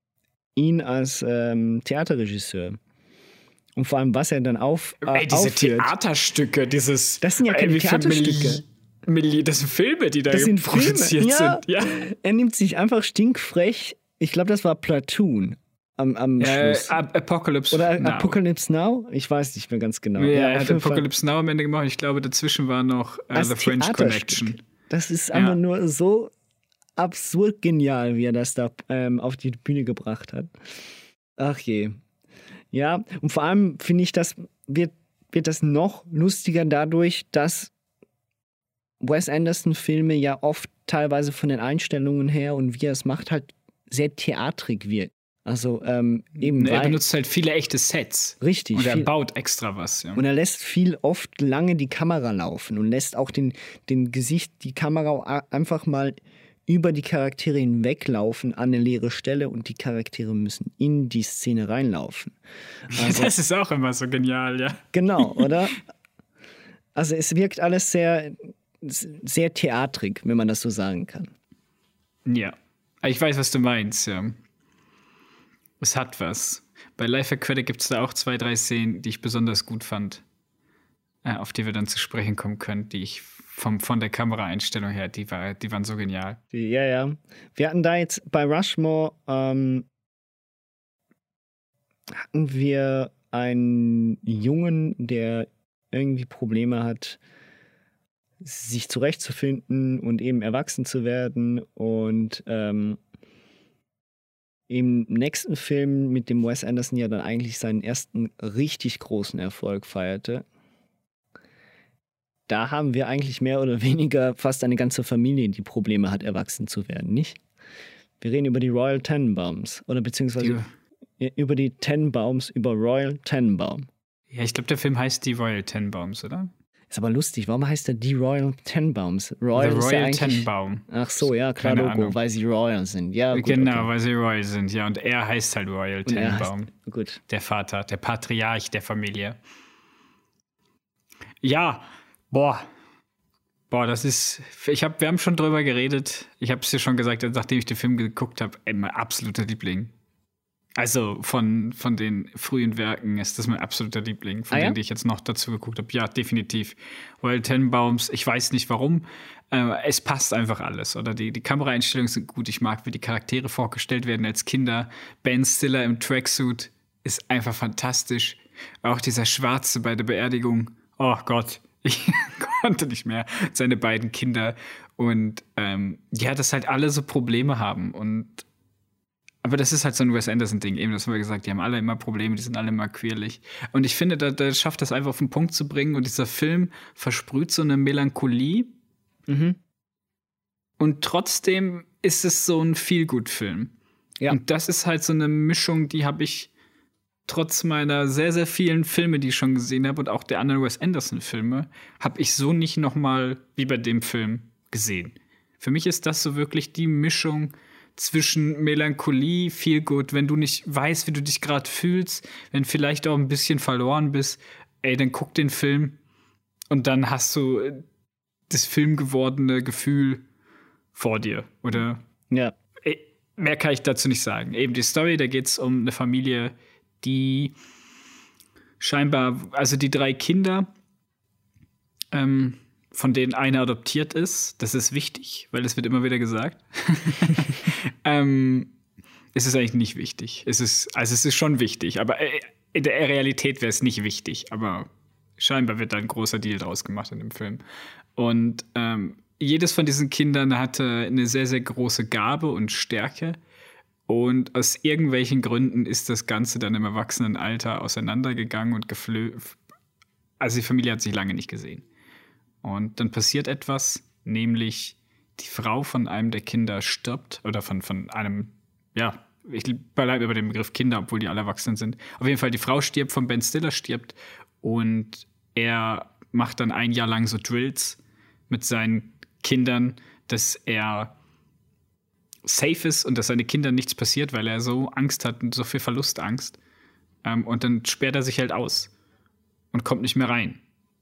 ihn als ähm, Theaterregisseur. Und vor allem, was er dann auf. Äh, Ey, diese aufführt. Theaterstücke, dieses. Das sind ja keine Theaterstücke. Milli das sind Filme, die da das sind produziert. Ja. sind. Ja. Er nimmt sich einfach stinkfrech. Ich glaube, das war Platoon am, am äh, Schluss. Apocalypse Oder Now. Apocalypse Now? Ich weiß nicht mehr ganz genau. Ja, ja er hat Apocalypse Now am Ende gemacht. Ich glaube, dazwischen war noch uh, The French Connection. Das ist einfach nur so absurd genial, wie er das da ähm, auf die Bühne gebracht hat. Ach je. Ja, und vor allem finde ich, das wird, wird das noch lustiger dadurch, dass Wes Anderson-Filme ja oft teilweise von den Einstellungen her und wie er es macht, halt sehr theatrig wirkt. Also ähm, eben. Er benutzt halt viele echte Sets. Richtig. Und er viel. baut extra was. Ja. Und er lässt viel oft lange die Kamera laufen und lässt auch den, den Gesicht, die Kamera einfach mal über die Charaktere hinweglaufen an eine leere Stelle und die Charaktere müssen in die Szene reinlaufen. Also, das ist auch immer so genial, ja. Genau, oder? Also es wirkt alles sehr, sehr theatrig, wenn man das so sagen kann. Ja, ich weiß, was du meinst, ja. Es hat was. Bei Life Aquatic gibt es da auch zwei, drei Szenen, die ich besonders gut fand, äh, auf die wir dann zu sprechen kommen können, die ich vom, von der Kameraeinstellung her, die, war, die waren so genial. Ja, ja. Wir hatten da jetzt bei Rushmore ähm, hatten wir einen Jungen, der irgendwie Probleme hat, sich zurechtzufinden und eben erwachsen zu werden. Und ähm, im nächsten Film, mit dem Wes Anderson ja dann eigentlich seinen ersten richtig großen Erfolg feierte, da haben wir eigentlich mehr oder weniger fast eine ganze Familie, die Probleme hat, erwachsen zu werden, nicht? Wir reden über die Royal Tenenbaums oder beziehungsweise die. über die Tenenbaums, über Royal Tenenbaum. Ja, ich glaube, der Film heißt die Royal Tenenbaums, oder? Ist aber lustig, warum heißt er die Royal Tenenbaums? Royal, The Royal ja Tenenbaum. Ach so, ja, klar, Logo, Ahnung. weil sie Royal sind. Ja, gut, genau, okay. weil sie Royal sind, ja. Und er heißt halt Royal Tenenbaum. Heißt, gut. Der Vater, der Patriarch der Familie. Ja, boah. Boah, das ist. Ich hab, wir haben schon drüber geredet. Ich habe es dir schon gesagt, nachdem ich den Film geguckt habe, mein absoluter Liebling. Also von, von den frühen Werken ist das mein absoluter Liebling, von Ah, ja? denen, die ich jetzt noch dazu geguckt habe. Ja, definitiv. Royal Tenenbaums, ich weiß nicht warum. Äh, es passt einfach alles. Oder die, die Kameraeinstellungen sind gut. Ich mag, wie die Charaktere vorgestellt werden als Kinder. Ben Stiller im Tracksuit ist einfach fantastisch. Auch dieser Schwarze bei der Beerdigung. Oh Gott, ich konnte nicht mehr. Seine beiden Kinder. Und ähm, ja, dass halt alle so Probleme haben. Und aber das ist halt so ein Wes Anderson-Ding. Eben, das haben wir gesagt, die haben alle immer Probleme, die sind alle immer queerlich. Und ich finde, da, da schafft das einfach auf den Punkt zu bringen. Und dieser Film versprüht so eine Melancholie. Mhm. Und trotzdem ist es so ein Feelgood-Film. Ja. Und das ist halt so eine Mischung, die habe ich trotz meiner sehr, sehr vielen Filme, die ich schon gesehen habe und auch der anderen Wes Anderson-Filme, habe ich so nicht noch mal wie bei dem Film gesehen. Für mich ist das so wirklich die Mischung zwischen Melancholie, Feelgood, wenn du nicht weißt, wie du dich gerade fühlst, wenn vielleicht auch ein bisschen verloren bist, ey, dann guck den Film und dann hast du äh, das filmgewordene Gefühl vor dir, oder? Ja. Ey, Mehr kann ich dazu nicht sagen. Eben die Story, da geht es um eine Familie, die scheinbar, also die drei Kinder, ähm, von denen einer adoptiert ist. Das ist wichtig, weil das wird immer wieder gesagt. ähm, es ist eigentlich nicht wichtig. Es ist, also es ist schon wichtig, aber äh, in der Realität wäre es nicht wichtig. Aber scheinbar wird da ein großer Deal draus gemacht in dem Film. Und ähm, jedes von diesen Kindern hatte eine sehr, sehr große Gabe und Stärke. Und aus irgendwelchen Gründen ist das Ganze dann im Erwachsenenalter auseinandergegangen und geflö. Also die Familie hat sich lange nicht gesehen. Und dann passiert etwas, nämlich die Frau von einem der Kinder stirbt oder von, von einem, ja, ich bleibe über den Begriff Kinder, obwohl die alle erwachsen sind. Auf jeden Fall, die Frau stirbt, von Ben Stiller stirbt und er macht dann ein Jahr lang so Drills mit seinen Kindern, dass er safe ist und dass seine Kindern nichts passiert, weil er so Angst hat und so viel Verlustangst. Ähm, und dann sperrt er sich halt aus und kommt nicht mehr rein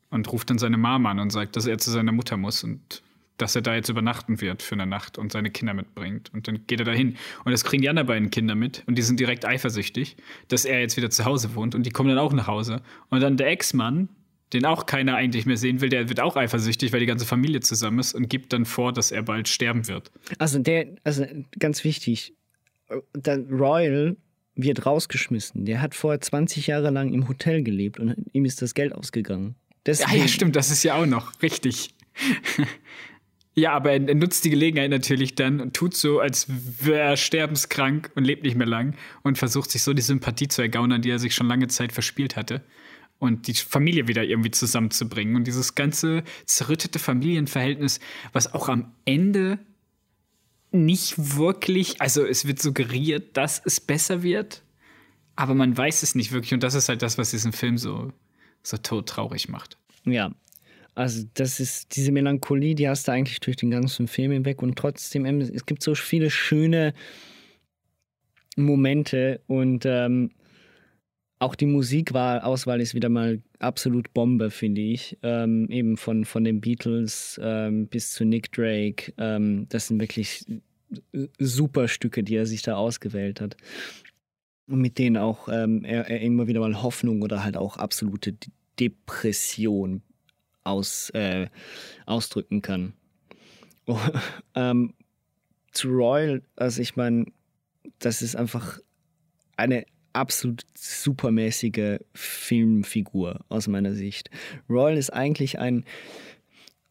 und ruft dann seine Mama an und sagt, dass er zu seiner Mutter muss und dass er da jetzt übernachten wird für eine Nacht und seine Kinder mitbringt. Und dann geht er dahin. Und das kriegen die anderen beiden Kinder mit und die sind direkt eifersüchtig, dass er jetzt wieder zu Hause wohnt und die kommen dann auch nach Hause. Und dann der Ex-Mann, den auch keiner eigentlich mehr sehen will, der wird auch eifersüchtig, weil die ganze Familie zusammen ist und gibt dann vor, dass er bald sterben wird. Also der, also ganz wichtig, der Royal wird rausgeschmissen. Der hat vorher 20 Jahre lang im Hotel gelebt und ihm ist das Geld ausgegangen. Ja, ja, stimmt, das ist ja auch noch richtig. ja, aber er, er, nutzt die Gelegenheit natürlich dann und tut so, als wäre er sterbenskrank und lebt nicht mehr lang und versucht sich so die Sympathie zu ergaunern, die er sich schon lange Zeit verspielt hatte. Und die Familie wieder irgendwie zusammenzubringen. Und dieses ganze zerrüttete Familienverhältnis, was auch am Ende nicht wirklich, also es wird suggeriert, dass es besser wird, aber man weiß es nicht wirklich. Und das ist halt das, was diesen Film so, so todtraurig macht. Ja, also das ist diese Melancholie, die hast du eigentlich durch den ganzen Film hinweg und trotzdem, es gibt so viele schöne Momente und ähm, auch die Musikauswahl ist wieder mal absolut Bombe, finde ich. Ähm, eben von, von den Beatles ähm, bis zu Nick Drake. Ähm, das sind wirklich super Stücke, die er sich da ausgewählt hat. Und mit denen auch ähm, er, er, immer wieder mal Hoffnung oder halt auch absolute Depression aus, äh, ausdrücken kann. Oh, zu Royal, also ich meine, das ist einfach eine absolut supermäßige Filmfigur aus meiner Sicht. Royal ist eigentlich ein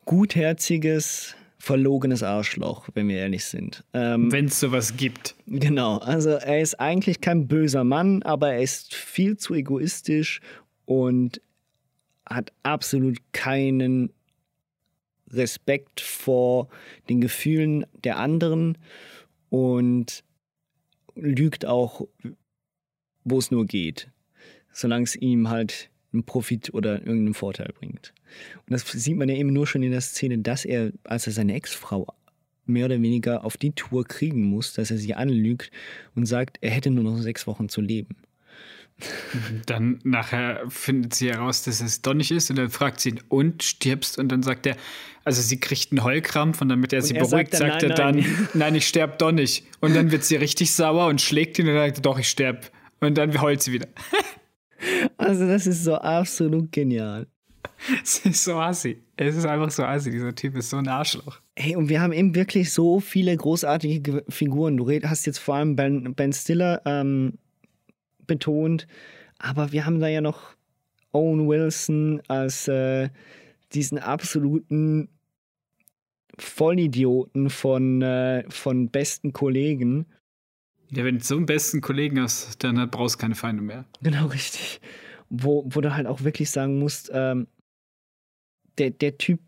gutherziges, verlogenes Arschloch, wenn wir ehrlich sind. Ähm, wenn es sowas gibt. Genau, also er ist eigentlich kein böser Mann, aber er ist viel zu egoistisch und hat absolut keinen Respekt vor den Gefühlen der anderen und lügt auch, wo es nur geht, solange es ihm halt einen Profit oder irgendeinen Vorteil bringt. Und das sieht man ja eben nur schon in der Szene, dass er, als er seine Ex-Frau mehr oder weniger auf die Tour kriegen muss, dass er sie anlügt und sagt, er hätte nur noch sechs Wochen zu leben. Dann nachher findet sie heraus, dass es doch nicht ist und dann fragt sie ihn, und stirbst? Und dann sagt er, also sie kriegt einen Heulkrampf und damit er Und sie er beruhigt, sagt sagt dann, er dann, nein, nein, nein. ich sterb doch nicht. Und dann wird sie richtig sauer und schlägt ihn und dann sagt doch, ich sterb. Und dann heult sie wieder. Also, das ist so absolut genial. Es ist so assi. Es ist einfach so assi. Dieser Typ ist so ein Arschloch. Hey, und wir haben eben wirklich so viele großartige Ge- Figuren. Du hast jetzt vor allem Ben, ben Stiller ähm, betont, aber wir haben da ja noch Owen Wilson als äh, diesen absoluten Vollidioten von, äh, von besten Kollegen. Ja, wenn du so einen besten Kollegen hast, dann brauchst du keine Feinde mehr. Genau, richtig. Wo, wo du halt auch wirklich sagen musst, ähm, der, der Typ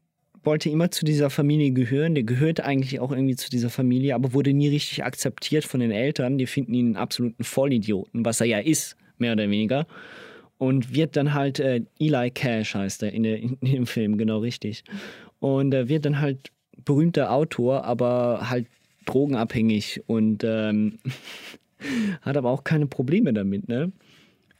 wollte immer zu dieser Familie gehören, der gehörte eigentlich auch irgendwie zu dieser Familie, aber wurde nie richtig akzeptiert von den Eltern. Die finden ihn einen absoluten Vollidioten, was er ja ist, mehr oder weniger. Und wird dann halt, äh, Eli Cash heißt er in, der, in dem Film, genau richtig. Und er wird dann halt berühmter Autor, aber halt drogenabhängig und ähm, hat aber auch keine Probleme damit, ne?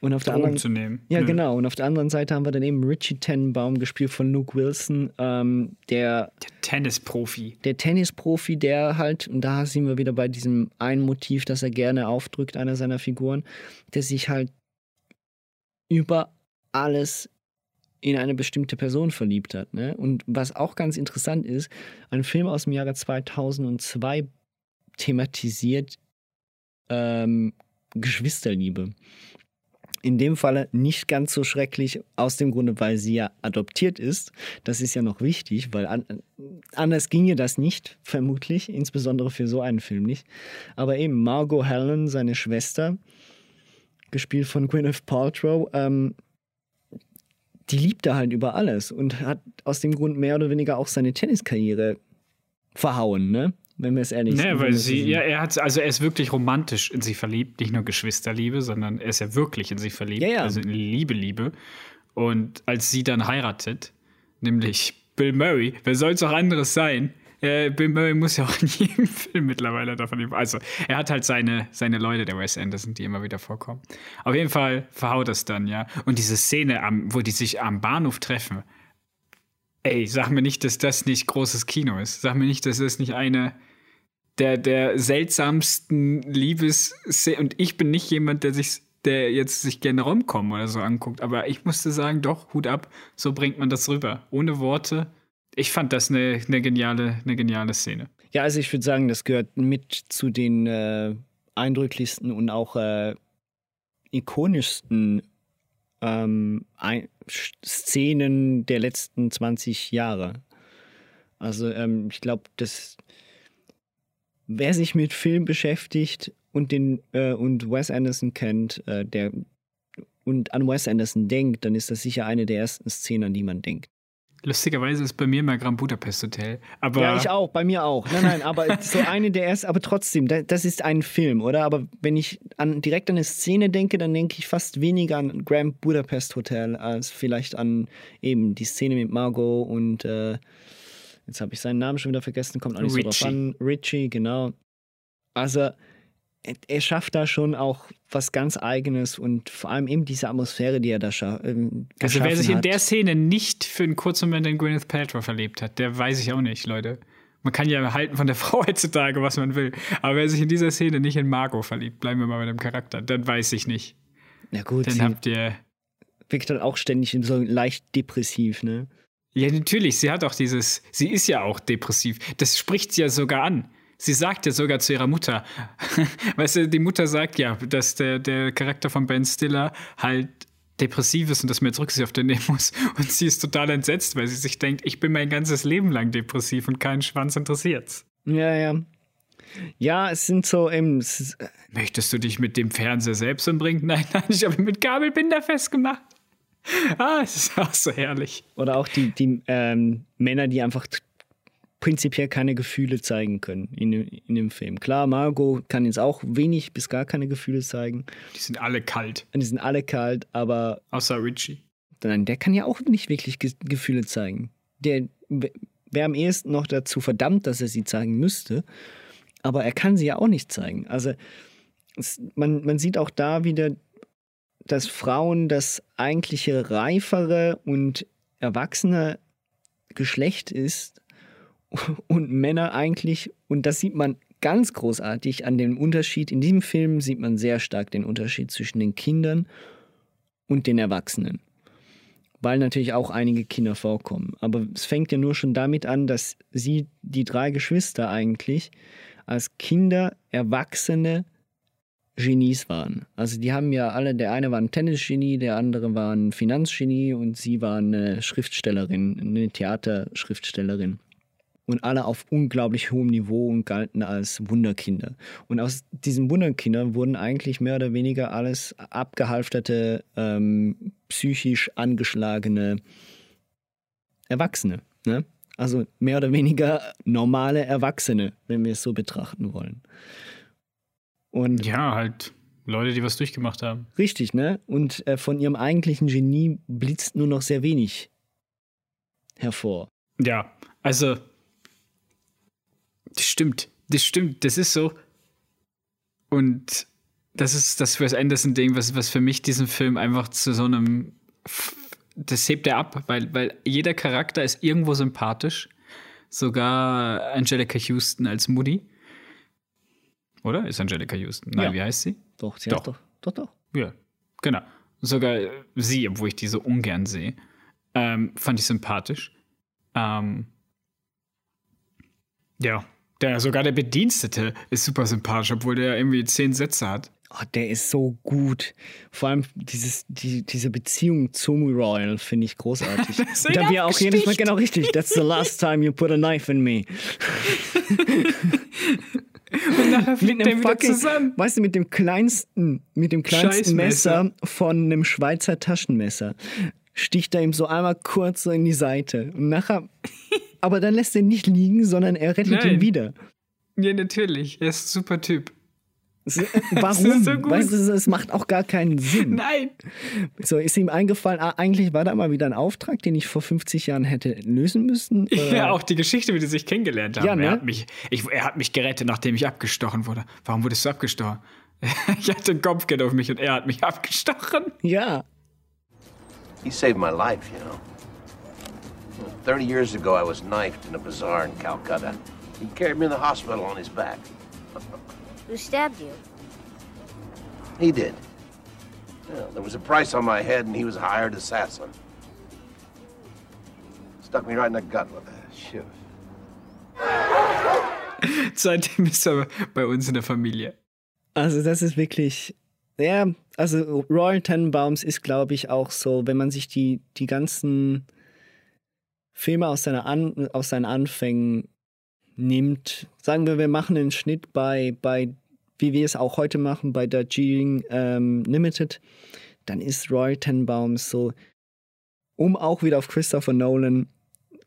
Und auf der anderen zu nehmen. Ja, Nö. genau. Und auf der anderen Seite haben wir dann eben Richie Tenenbaum gespielt von Luke Wilson, ähm, der Tennisprofi. der Tennisprofi, der halt, und da sind wir wieder bei diesem einen Motiv, das er gerne aufdrückt, einer seiner Figuren, der sich halt über alles in eine bestimmte Person verliebt hat. Ne? Und was auch ganz interessant ist, ein Film aus dem Jahre 2002 thematisiert ähm, Geschwisterliebe. In dem Falle nicht ganz so schrecklich, aus dem Grunde, weil sie ja adoptiert ist. Das ist ja noch wichtig, weil an, anders ginge das nicht, vermutlich, insbesondere für so einen Film nicht. Aber eben Margot Helen, seine Schwester, gespielt von Gwyneth Paltrow, ähm, die liebt er halt über alles und hat aus dem Grund mehr oder weniger auch seine Tenniskarriere verhauen, ne? Wenn wir es ehrlich Nee, wenn weil wir es so sie, ja, er hat, also er ist wirklich romantisch in sie verliebt, nicht nur Geschwisterliebe, sondern er ist ja wirklich in sie verliebt, Ja, ja. also in Liebe, Liebe. Und als sie dann heiratet, nämlich Bill Murray, wer soll es auch anderes sein? Äh, Bill Murray muss ja auch in jedem Film mittlerweile davon. Also, er hat halt seine, seine Leute, der Wes Anderson, die immer wieder vorkommen. Auf jeden Fall verhaut das dann, ja. Und diese Szene, am, wo die sich am Bahnhof treffen, ey, sag mir nicht, dass das nicht großes Kino ist. Sag mir nicht, dass das nicht eine der, der seltsamsten Liebes und ich bin nicht jemand, der sich der jetzt sich gerne Romcom oder so anguckt, aber ich musste sagen, doch, Hut ab, so bringt man das rüber. Ohne Worte. Ich fand das eine, eine, geniale, eine geniale Szene. Ja, also ich würde sagen, das gehört mit zu den äh, eindrücklichsten und auch äh, ikonischsten ähm, Szenen der letzten 20 Jahre. Also ähm, ich glaube, dass wer sich mit Film beschäftigt und den äh, und Wes Anderson kennt, äh, der und an Wes Anderson denkt, dann ist das sicher eine der ersten Szenen, an die man denkt. Lustigerweise ist bei mir mal Grand Budapest Hotel. Aber ja, ich auch, bei mir auch. Nein, nein, aber so eine der ersten, aber trotzdem, da- das ist ein Film, oder? Aber wenn ich an, direkt an eine Szene denke, dann denke ich fast weniger an Grand Budapest Hotel als vielleicht an eben die Szene mit Margot und äh, jetzt habe ich seinen Namen schon wieder vergessen, kommt auch nicht so drauf Richie. an. Richie, genau. Also er, er schafft da schon auch was ganz Eigenes und vor allem eben diese Atmosphäre, die er da scha ähm, Also wer sich in hat. der Szene nicht für einen kurzen Moment in Gwyneth Paltrow verliebt hat, der weiß ich auch nicht, Leute. Man kann ja halten von der Frau heutzutage, was man will. Aber wer sich in dieser Szene nicht in Margot verliebt, bleiben wir mal bei dem Charakter, dann weiß ich nicht. Na gut, Dann habt ihr. wirkt halt auch ständig so leicht depressiv, ne? Ja, natürlich, sie hat auch dieses. Sie ist ja auch depressiv. Das spricht sie ja sogar an. Sie sagt ja sogar zu ihrer Mutter. weißt du, die Mutter sagt ja, dass der, der Charakter von Ben Stiller halt depressiv ist und dass man jetzt Rücksicht auf den nehmen muss. Und sie ist total entsetzt, weil sie sich denkt, ich bin mein ganzes Leben lang depressiv und keinen Schwanz interessiert's. Ja, ja. Ja, es sind so eben. ist- Möchtest du dich mit dem Fernseher selbst umbringen? Nein, nein, ich habe ihn mit Kabelbinder festgemacht. Ah, es ist auch so herrlich. Oder auch die, die ähm, Männer, die einfach prinzipiell keine Gefühle zeigen können in, dem- in dem Film. Klar, Margot kann jetzt auch wenig bis gar keine Gefühle zeigen. Die sind alle kalt. Die sind alle kalt, aber Außer Richie. nein, der kann ja auch nicht wirklich Ge Gefühle zeigen. Der wäre am ehesten noch dazu verdammt, dass er sie zeigen müsste. Aber er kann sie ja auch nicht zeigen. Also es, man, man sieht auch da wieder, dass Frauen das eigentliche reifere und erwachsene Geschlecht ist und Männer eigentlich, und das sieht man ganz großartig an dem Unterschied. In diesem Film sieht man sehr stark den Unterschied zwischen den Kindern und den Erwachsenen. Weil natürlich auch einige Kinder vorkommen. Aber es fängt ja nur schon damit an, dass sie, die drei Geschwister eigentlich, als Kinder Erwachsene Genies waren. Also die haben ja alle, der eine war ein Tennisgenie, der andere war ein Finanzgenie und sie war eine Schriftstellerin, eine Theaterschriftstellerin. Und alle auf unglaublich hohem Niveau und galten als Wunderkinder. Und aus diesen Wunderkindern wurden eigentlich mehr oder weniger alles abgehalfterte, ähm, psychisch angeschlagene Erwachsene. Ne? Also mehr oder weniger normale Erwachsene, wenn wir es so betrachten wollen. Und ja, halt Leute, die was durchgemacht haben. Richtig, ne? Und äh, von ihrem eigentlichen Genie blitzt nur noch sehr wenig hervor. Ja, also das stimmt, das stimmt, das ist so. Und das ist das Wes Anderson-Ding, was, was für mich diesen Film einfach zu so einem. Das hebt er ab, weil, weil jeder Charakter ist irgendwo sympathisch. Sogar Angelica Houston als Moody. Oder? Ist Angelica Houston? Nein, Ja. wie heißt sie? Doch, sie Doch. Hat doch, doch, doch. Ja, genau. Sogar äh, sie, obwohl ich die so ungern sehe, ähm, fand ich sympathisch. Ähm, ja, der, sogar der Bedienstete ist super sympathisch, obwohl der irgendwie zehn Sätze hat. Oh, der ist so gut. Vor allem dieses, die, diese Beziehung zum Royal finde ich großartig. Da wir auch jedes Mal genau richtig. That's the last time you put a knife in me. Und nachher fliegt der wieder zusammen. Weißt du, mit dem kleinsten, mit dem kleinsten. Messer von einem Schweizer Taschenmesser sticht er ihm so einmal kurz so in die Seite. Und nachher, aber dann lässt er ihn nicht liegen, sondern er rettet ihn Nein. wieder. Ja, natürlich. Er ist ein super Typ. Es- äh, Warum? so gut. weißt du, es macht auch gar keinen Sinn. Nein. So ist ihm eingefallen, ah, eigentlich war da mal wieder ein Auftrag, den ich vor 50 Jahren hätte lösen müssen. Oder? Ja, auch die Geschichte, wie die sich kennengelernt haben. Ja, ne? er, hat mich, ich, er hat mich gerettet, nachdem ich abgestochen wurde. Warum wurdest du abgestochen? ich hatte ein Kopfgeld auf mich und er hat mich abgestochen. Ja. He saved my life, you know. 30 years ago, I was knifed in a bazaar in Calcutta. He carried me in the hospital on his back. Who stabbed you? He did. Well, there was a price on my head, and he was a hired assassin. Stuck me right in the gut with a shiv. Seitdem ist er bei uns in der Familie. Also das ist wirklich, ja, also Royal Tenenbaums ist, glaube ich, auch so, wenn man sich die, die ganzen Filme aus, seiner An aus seinen Anfängen nimmt, sagen wir, wir machen einen Schnitt bei, bei wie wir es auch heute machen, bei Darjeeling ähm, Limited, dann ist Royal Tenenbaums so, um auch wieder auf Christopher Nolan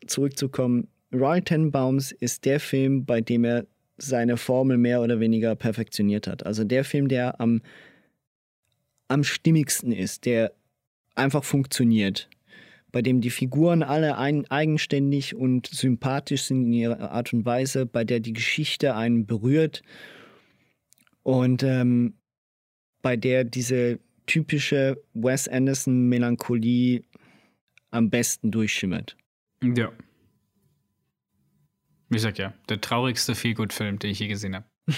zurückzukommen, Royal Tenenbaums ist der Film, bei dem er seine Formel mehr oder weniger perfektioniert hat. Also der Film, der am, am stimmigsten ist, der einfach funktioniert, bei dem die Figuren alle ein, eigenständig und sympathisch sind in ihrer Art und Weise, bei der die Geschichte einen berührt und ähm, bei der diese typische Wes Anderson-Melancholie am besten durchschimmert. Ja. Ich sag ja, der traurigste Feelgood-Film, den ich je gesehen habe.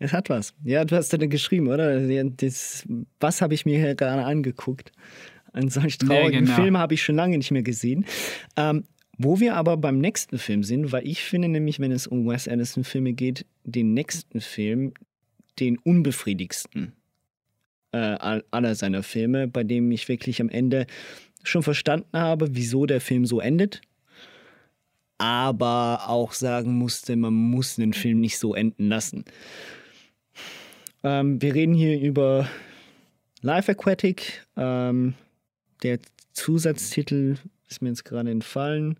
Es hat was. Ja, du hast da geschrieben, oder? Ja, Das, was habe ich mir hier gerade angeguckt? Einen solch traurigen genau. Film habe ich schon lange nicht mehr gesehen. Ähm, wo wir aber beim nächsten Film sind, weil ich finde nämlich, wenn es um Wes Anderson-Filme geht, den nächsten Film den unbefriedigsten äh, all- aller seiner Filme, bei dem ich wirklich am Ende schon verstanden habe, wieso der Film so endet, aber auch sagen musste, man muss den Film nicht so enden lassen. Ähm, wir reden hier über Life Aquatic. Ähm, der Zusatztitel ist mir jetzt gerade entfallen.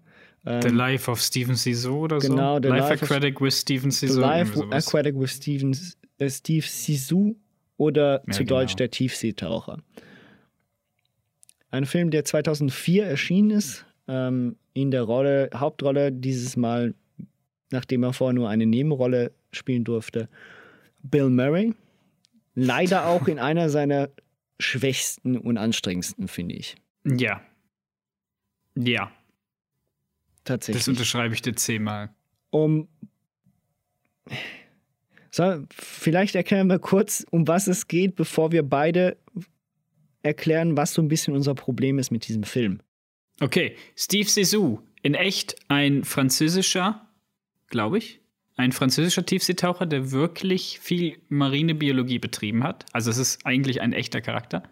Ähm, The Life of Steven Siso oder so? Genau, The Life Life Aquatic with Steven The Siso. Life. Aquatic with Steven, äh, Steve Sisu oder Ja, zu genau. Deutsch Der Tiefseetaucher. Ein Film, der 2004 erschienen ist, ähm, in der Rolle, Hauptrolle dieses Mal, nachdem er vorher nur eine Nebenrolle spielen durfte, Bill Murray. leider auch in einer seiner schwächsten und anstrengendsten, finde ich. Ja. Ja. Tatsächlich. Das unterschreibe ich dir zehnmal. Um. So, vielleicht erklären wir kurz, um was es geht, bevor wir beide erklären, was so ein bisschen unser Problem ist mit diesem Film. Okay, Steve Zissou, in echt ein französischer, glaube ich, ein französischer Tiefseetaucher, der wirklich viel Marinebiologie betrieben hat. Also es ist eigentlich ein echter Charakter.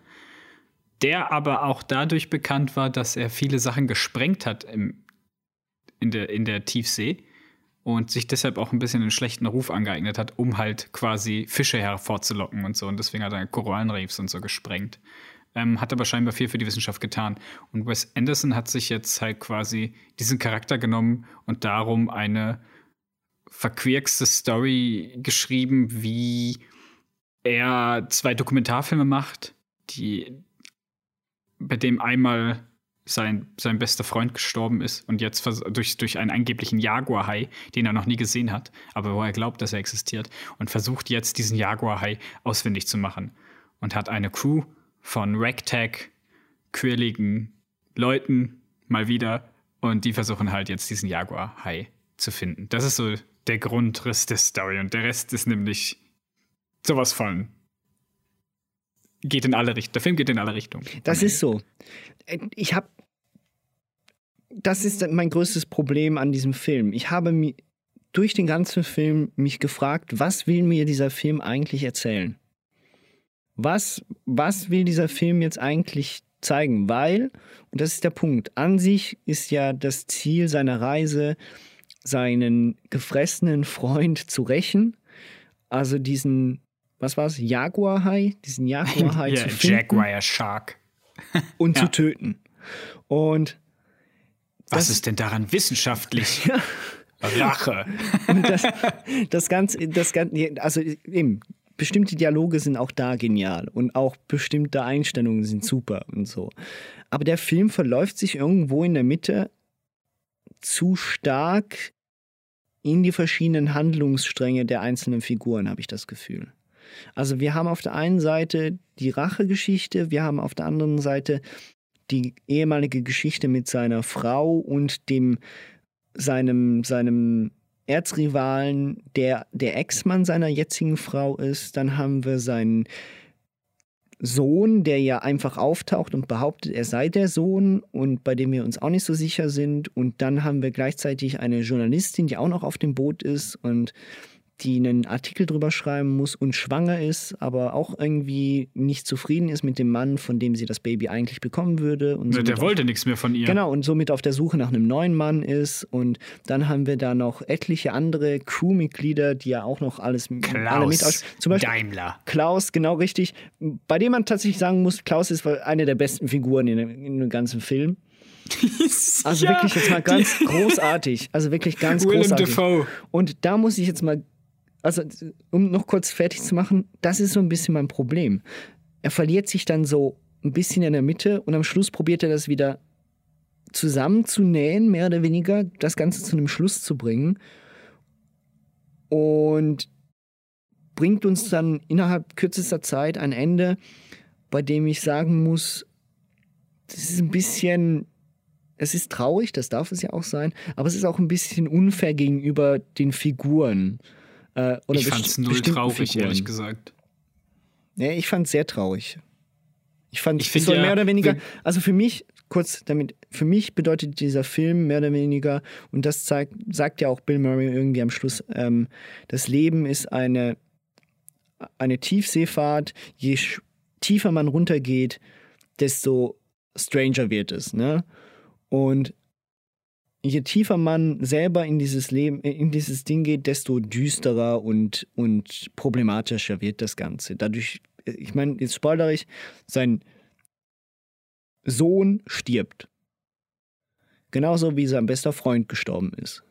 Der aber auch dadurch bekannt war, dass er viele Sachen gesprengt hat im, in, der, in der Tiefsee und sich deshalb auch ein bisschen einen schlechten Ruf angeeignet hat, um halt quasi Fische hervorzulocken und so. Und deswegen hat er Korallenreefs und so gesprengt. Ähm, hat aber scheinbar viel für die Wissenschaft getan. Und Wes Anderson hat sich jetzt halt quasi diesen Charakter genommen und darum eine verquirkste Story geschrieben, wie er zwei Dokumentarfilme macht, die bei dem einmal sein, sein bester Freund gestorben ist und jetzt durch, durch einen angeblichen Jaguarhai, den er noch nie gesehen hat, aber wo er glaubt, dass er existiert, und versucht jetzt diesen Jaguarhai ausfindig zu machen. Und hat eine Crew von Ragtag, quirligen Leuten mal wieder und die versuchen halt jetzt diesen Jaguar-Hai zu finden. Das ist so der Grundriss der Story und der Rest ist nämlich sowas von geht in alle Richtungen. Der Film geht in alle Richtungen. Das ist so. Ich habe das ist mein größtes Problem an diesem Film. Ich habe mir durch den ganzen Film mich gefragt, was will mir dieser Film eigentlich erzählen? was, was will dieser Film jetzt eigentlich zeigen? Weil, und das ist der Punkt, an sich ist ja das Ziel seiner Reise, seinen gefressenen Freund zu rächen. Also diesen, was war es, Jaguar-Hai? Diesen Jaguar-Hai yeah, zu finden. Jaguar Shark. und ja. zu töten. Und was ist denn daran wissenschaftlich? Rache. Und das, das Ganze, das Ganze, also eben, bestimmte Dialoge sind auch da genial und auch bestimmte Einstellungen sind super und so. Aber der Film verläuft sich irgendwo in der Mitte zu stark in die verschiedenen Handlungsstränge der einzelnen Figuren, habe ich das Gefühl. Also wir haben auf der einen Seite die Rachegeschichte, wir haben auf der anderen Seite die ehemalige Geschichte mit seiner Frau und dem seinem seinem Erzrivalen, der der Ex-Mann seiner jetzigen Frau ist. Dann haben wir seinen Sohn, der ja einfach auftaucht und behauptet, er sei der Sohn und bei dem wir uns auch nicht so sicher sind. Und dann haben wir gleichzeitig eine Journalistin, die auch noch auf dem Boot ist und die einen Artikel drüber schreiben muss und schwanger ist, aber auch irgendwie nicht zufrieden ist mit dem Mann, von dem sie das Baby eigentlich bekommen würde. Und ja, der wollte nichts mehr von ihr. Genau, und somit auf der Suche nach einem neuen Mann ist. Und dann haben wir da noch etliche andere Crewmitglieder, die ja auch noch alles Klaus alle mit aus. Zum Beispiel Daimler. Klaus, genau richtig. Bei dem man tatsächlich sagen muss, Klaus ist eine der besten Figuren in, in dem ganzen Film. Also ja, wirklich jetzt mal ganz großartig. Also wirklich ganz Willem großartig. Dafoe. Und da muss ich jetzt mal also um noch kurz fertig zu machen, das ist so ein bisschen mein Problem. Er verliert sich dann so ein bisschen in der Mitte und am Schluss probiert er das wieder zusammenzunähen, mehr oder weniger, das Ganze zu einem Schluss zu bringen. Und bringt uns dann innerhalb kürzester Zeit ein Ende, bei dem ich sagen muss, das ist ein bisschen, es ist traurig, das darf es ja auch sein, aber es ist auch ein bisschen unfair gegenüber den Figuren. Äh, oder ich fand es null traurig, Figuren. ehrlich gesagt. Ja, ich fand es sehr traurig. Ich fand ich es soll ja, mehr oder weniger, also für mich, kurz damit, für mich bedeutet dieser Film mehr oder weniger, und das zeigt, sagt ja auch Bill Murray irgendwie am Schluss, ähm, das Leben ist eine, eine Tiefseefahrt, je tiefer man runtergeht, desto stranger wird es. Ne? Und je tiefer man selber in dieses Leben, in dieses Ding geht, desto düsterer und, und problematischer wird das Ganze. Dadurch, ich meine, jetzt spoilere ich, sein Sohn stirbt. Genauso wie sein bester Freund gestorben ist.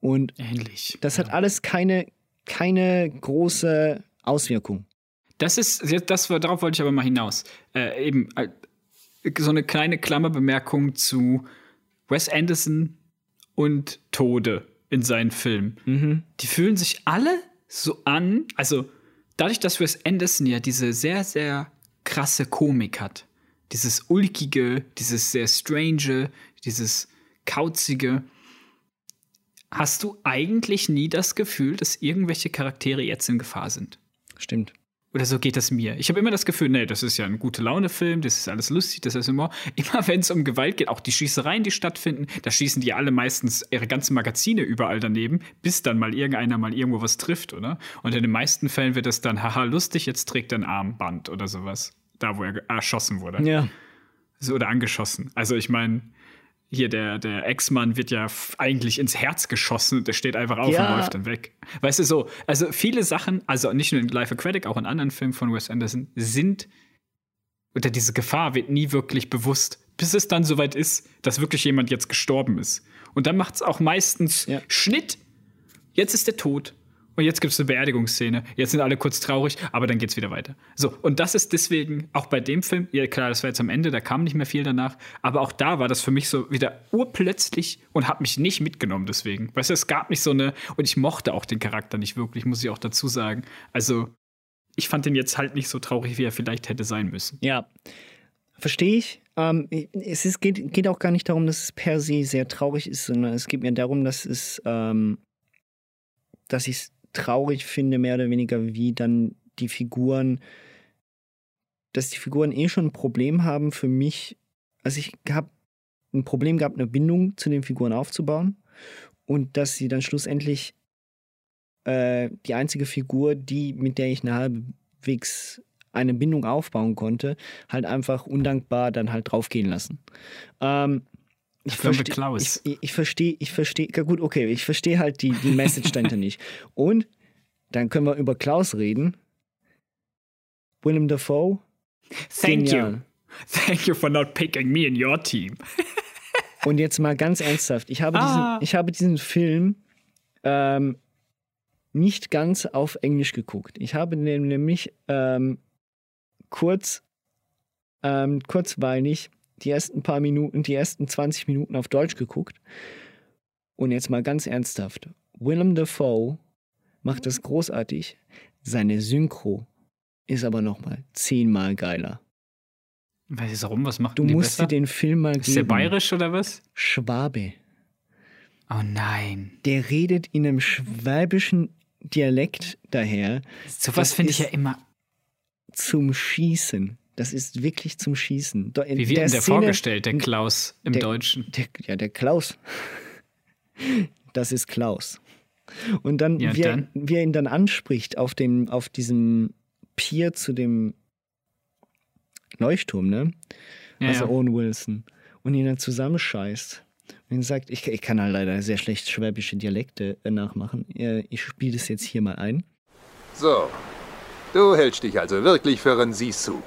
Und Ähnlich. das hat alles keine, keine große Auswirkung. Das ist, das, darauf wollte ich aber mal hinaus. Äh, eben äh, so eine kleine Klammerbemerkung zu Wes Anderson und Tode in seinen Filmen. Mhm. Die fühlen sich alle so an, also dadurch, dass Wes Anderson ja diese sehr, sehr krasse Komik hat, dieses ulkige, dieses sehr strange, dieses kauzige, hast du eigentlich nie das Gefühl, dass irgendwelche Charaktere jetzt in Gefahr sind. Stimmt. Oder so geht das mir. Ich habe immer das Gefühl, nee, das ist ja ein gute Laune-Film, das ist alles lustig, das ist immer. Immer wenn es um Gewalt geht, auch die Schießereien, die stattfinden, da schießen die alle meistens ihre ganzen Magazine überall daneben, bis dann mal irgendeiner mal irgendwo was trifft, oder? Und in den meisten Fällen wird das dann, haha, lustig, jetzt trägt er ein Armband oder sowas. Da, wo er erschossen wurde. Ja. So, oder angeschossen. Also ich meine, hier der, der Ex-Mann wird ja eigentlich ins Herz geschossen und der steht einfach auf Ja. und läuft dann weg. Weißt du, so, also viele Sachen, also nicht nur in Life Aquatic, auch in anderen Filmen von Wes Anderson, sind, oder diese Gefahr wird nie wirklich bewusst, bis es dann soweit ist, dass wirklich jemand jetzt gestorben ist. Und dann macht es auch meistens Schnitt, jetzt ist der tot. Und jetzt gibt es eine Beerdigungsszene. Jetzt sind alle kurz traurig, aber dann geht's wieder weiter. So, und das ist deswegen auch bei dem Film, ja klar, das war jetzt am Ende, da kam nicht mehr viel danach, aber auch da war das für mich so wieder urplötzlich und hat mich nicht mitgenommen deswegen. Weißt du, es gab nicht so eine, und ich mochte auch den Charakter nicht wirklich, muss ich auch dazu sagen. Also, ich fand den jetzt halt nicht so traurig, wie er vielleicht hätte sein müssen. Ja, verstehe ich. Ähm, es ist, geht, geht auch gar nicht darum, dass es per se sehr traurig ist, sondern es geht mir darum, dass es, ähm, dass ich es traurig finde, mehr oder weniger, wie dann die Figuren, dass die Figuren eh schon ein Problem haben für mich. Also ich habe ein Problem gehabt, eine Bindung zu den Figuren aufzubauen und dass sie dann schlussendlich äh, die einzige Figur, die mit der ich eine halbwegs eine Bindung aufbauen konnte, halt einfach undankbar dann halt draufgehen lassen. Ähm, ich Dafür haben wir versteh- Klaus. Ich, ich verstehe, ich verstehe, ja gut, okay, ich verstehe halt die, die Message dahinter nicht. Und dann können wir über Klaus reden. Willem Dafoe. Thank Genial. you. Thank you for not picking me in your team. Und jetzt mal ganz ernsthaft, ich habe Ah. diesen, ich habe diesen Film ähm, nicht ganz auf Englisch geguckt. Ich habe nämlich ähm, kurz, ähm, kurzweilig die ersten paar Minuten, die ersten 20 Minuten auf Deutsch geguckt. Und jetzt mal ganz ernsthaft. Willem Dafoe macht das großartig. Seine Synchro ist aber noch mal zehnmal geiler. Weißt du warum? Was macht Du musst besser? dir den Film mal geben. Ist der bayerisch oder was? Schwabe. Oh nein. Der redet in einem schwäbischen Dialekt daher. Sowas Das finde ich ja immer. Zum Schießen. Das ist wirklich zum Schießen. In Wie wird denn der Szene- vorgestellt, der Klaus im der- Deutschen? Der, ja, der Klaus. Das ist Klaus. Und dann, Ja, wie, er- dann? wie er ihn dann anspricht auf, dem, auf diesem Pier zu dem Leuchtturm, ne? Ja, also ja. Owen Wilson. Und ihn dann zusammenscheißt. Und ihn sagt, ich, ich kann halt leider sehr schlecht schwäbische Dialekte äh, nachmachen. Ich spiele das jetzt hier mal ein. So, du hältst dich also wirklich für einen Sisu.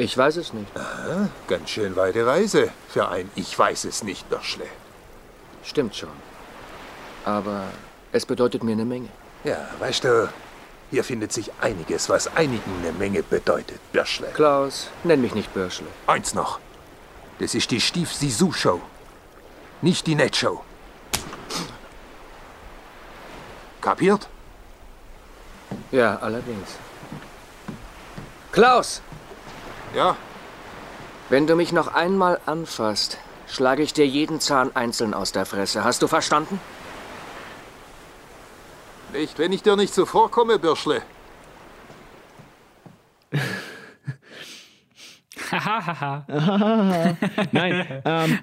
Ich weiß es nicht. Aha, ganz schön weite Reise für ein Ich weiß es nicht, Börschle. Stimmt schon. Aber es bedeutet mir eine Menge. Ja, weißt du, hier findet sich einiges, was einigen eine Menge bedeutet, Börschle. Klaus, nenn mich nicht Börschle. Eins noch. Das ist die Stief-Sisu-Show. Nicht die Net-Show. Kapiert? Ja, allerdings. Klaus! Ja? Wenn du mich noch einmal anfasst, schlage ich dir jeden Zahn einzeln aus der Fresse. Hast du verstanden? Nicht, wenn ich dir nicht zuvorkomme, Börschle. Hahaha. Nein, ähm,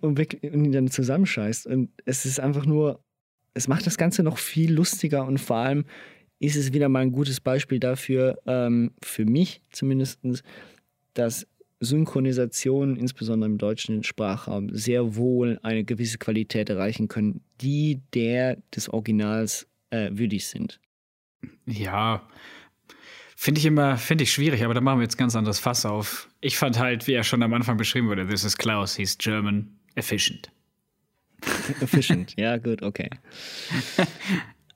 und, wirklich, und ihn dann zusammenscheißt. Und es ist einfach nur, es macht das Ganze noch viel lustiger und vor allem ist es wieder mal ein gutes Beispiel dafür, ähm, für mich zumindest, dass Synchronisationen, insbesondere im deutschen Sprachraum, sehr wohl eine gewisse Qualität erreichen können, die der des Originals äh, würdig sind. Ja, finde ich immer, finde ich schwierig, aber da machen wir jetzt ganz anderes Fass auf. Ich fand halt, wie er schon am Anfang beschrieben wurde, this is Klaus, he's German, efficient. Efficient, ja, gut, okay.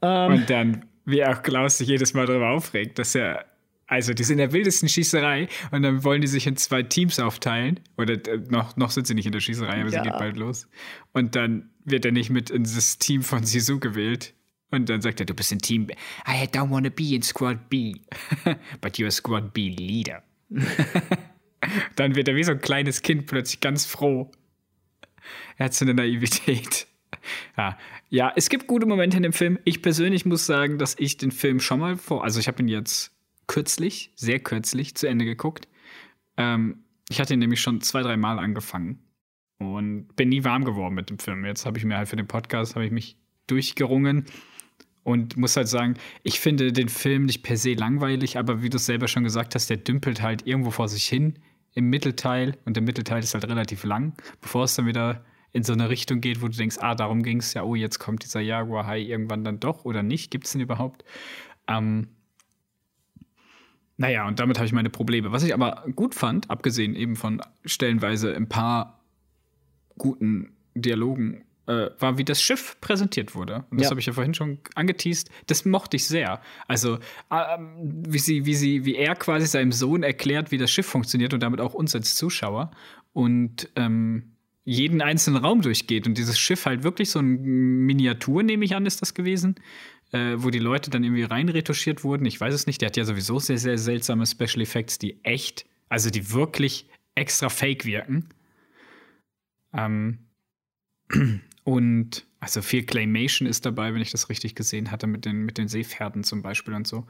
Ähm. Und dann, wie auch Klaus sich jedes Mal darüber aufregt, dass er, also die sind in der wildesten Schießerei und dann wollen die sich in zwei Teams aufteilen. Oder äh, noch, noch sind sie nicht in der Schießerei, aber Ja. sie geht bald los. Und dann wird er nicht mit in das Team von Sisu gewählt. Und dann sagt er, du bist in Team B. I don't want to be in Squad B. But you're Squad B Leader. dann wird er wie so ein kleines Kind plötzlich ganz froh. Er hat so eine Naivität. Ja. ja, es gibt gute Momente in dem Film. Ich persönlich muss sagen, dass ich den Film schon mal vor, also ich habe ihn jetzt kürzlich, sehr kürzlich zu Ende geguckt. Ähm, ich hatte ihn nämlich schon zwei, drei Mal angefangen und bin nie warm geworden mit dem Film. Jetzt habe ich mir halt für den Podcast habe ich mich durchgerungen und muss halt sagen, ich finde den Film nicht per se langweilig, aber wie du es selber schon gesagt hast, der dümpelt halt irgendwo vor sich hin im Mittelteil und der Mittelteil ist halt relativ lang, bevor es dann wieder in so eine Richtung geht, wo du denkst, ah, darum ging es ja, oh, jetzt kommt dieser Jaguar High irgendwann dann doch oder nicht, gibt es den überhaupt? Ähm, naja, und damit habe ich meine Probleme. Was ich aber gut fand, abgesehen eben von stellenweise ein paar guten Dialogen, äh, war, wie das Schiff präsentiert wurde. Und das ja. habe ich ja vorhin schon angeteased. Das mochte ich sehr. Also, äh, wie, sie, wie, sie, wie er quasi seinem Sohn erklärt, wie das Schiff funktioniert und damit auch uns als Zuschauer. Und ähm, jeden einzelnen Raum durchgeht und dieses Schiff halt wirklich so ein Miniatur, nehme ich an, ist das gewesen, äh, wo die Leute dann irgendwie reinretuschiert wurden. Ich weiß es nicht. Der hat ja sowieso sehr, sehr seltsame Special Effects, die echt, also die wirklich extra fake wirken. Ähm, und also viel Claymation ist dabei, wenn ich das richtig gesehen hatte, mit den, mit den Seepferden zum Beispiel und so.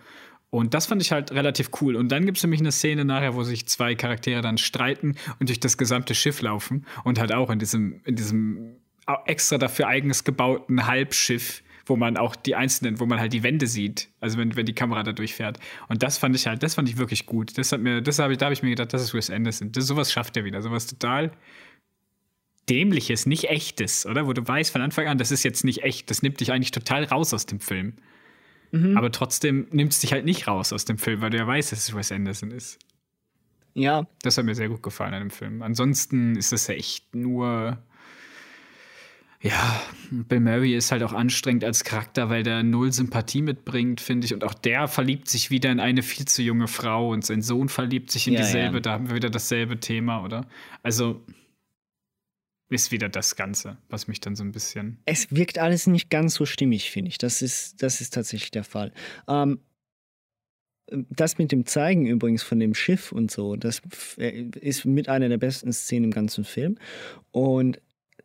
Und das fand ich halt relativ cool. Und dann gibt es nämlich eine Szene nachher, wo sich zwei Charaktere dann streiten und durch das gesamte Schiff laufen und halt auch in diesem, in diesem extra dafür eigens gebauten Halbschiff, wo man auch die einzelnen, wo man halt die Wände sieht, also wenn, wenn die Kamera da durchfährt. Und das fand ich halt, das fand ich wirklich gut. Das hat mir, das habe ich, da habe ich mir gedacht, das ist Wes Anderson. Das, sowas schafft er wieder, sowas total dämliches, nicht echtes, oder? Wo du weißt von Anfang an, das ist jetzt nicht echt, das nimmt dich eigentlich total raus aus dem Film. Mhm. Aber trotzdem nimmt es dich halt nicht raus aus dem Film, weil du ja weißt, dass es Wes Anderson ist. Ja. Das hat mir sehr gut gefallen an dem Film. Ansonsten ist es ja echt nur. Ja, Bill Murray ist halt auch anstrengend als Charakter, weil der null Sympathie mitbringt, finde ich. Und auch der verliebt sich wieder in eine viel zu junge Frau und sein Sohn verliebt sich in ja, dieselbe. Ja. Da haben wir wieder dasselbe Thema, oder? Also, ist wieder das Ganze, was mich dann so ein bisschen. Es wirkt alles nicht ganz so stimmig, finde ich. Das ist, das ist tatsächlich der Fall. Ähm, das mit dem Zeigen übrigens von dem Schiff und so, das äh, ist mit einer der besten Szenen im ganzen Film. Und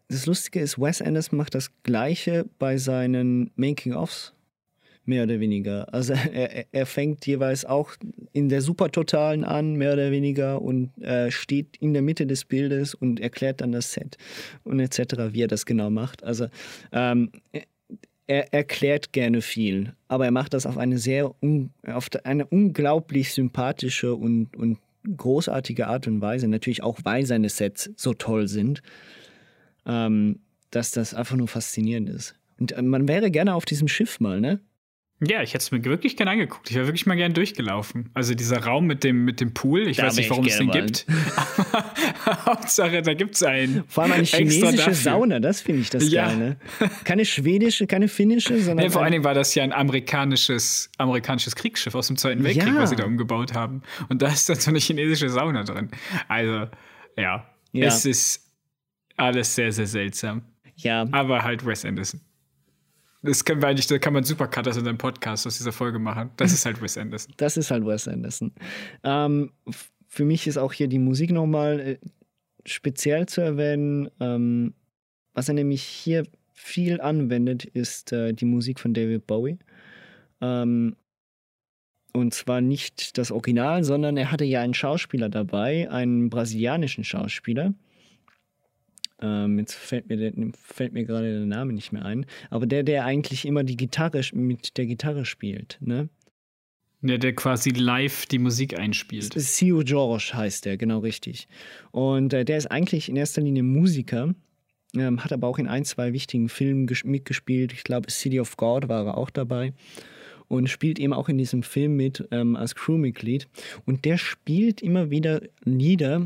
das Lustige ist, Wes Anderson macht das Gleiche bei seinen Making-ofs mehr oder weniger. Also er, er fängt jeweils auch in der Supertotalen an, mehr oder weniger, und äh, steht in der Mitte des Bildes und erklärt dann das Set und etc., wie er das genau macht. Also ähm, er erklärt gerne viel, aber er macht das auf eine sehr auf eine unglaublich sympathische und, und großartige Art und Weise. Natürlich auch, weil seine Sets so toll sind, ähm, dass das einfach nur faszinierend ist. Und äh, man wäre gerne auf diesem Schiff mal, ne? Ja, ich hätte es mir wirklich gerne angeguckt. Ich wäre wirklich mal gern durchgelaufen. Also dieser Raum mit dem, mit dem Pool, ich da weiß nicht, warum es den mal. gibt. Hauptsache, da gibt es einen. Vor allem eine chinesische Sauna, das finde ich das ja. geil. Ne? Keine schwedische, keine finnische, sondern. Nee, vor allen Dingen war das ja ein amerikanisches, amerikanisches Kriegsschiff aus dem Zweiten Weltkrieg, ja. was sie da umgebaut haben. Und da ist dann so eine chinesische Sauna drin. Also, ja, ja. es ist alles sehr, sehr seltsam. Ja. Aber halt Wes Anderson. Das können wir eigentlich, da kann man Supercut aus unserem Podcast aus dieser Folge machen. Das ist halt Wes Anderson. Das ist halt Wes Anderson. Ähm, für mich ist auch hier die Musik nochmal äh, speziell zu erwähnen. Ähm, was er nämlich hier viel anwendet, ist äh, die Musik von David Bowie. Ähm, und zwar nicht das Original, sondern er hatte ja einen Schauspieler dabei, einen brasilianischen Schauspieler, ähm, jetzt fällt mir, der, fällt mir gerade der Name nicht mehr ein. Aber der, der eigentlich immer die Gitarre mit der Gitarre spielt, ne? Ja, der quasi live die Musik einspielt. Sio George heißt der, genau richtig. Und äh, der ist eigentlich in erster Linie Musiker, ähm, hat aber auch in ein, zwei wichtigen Filmen mitgespielt. Ich glaube, City of God war er auch dabei. Und spielt eben auch in diesem Film mit ähm, als Crewmitglied. Und der spielt immer wieder Lieder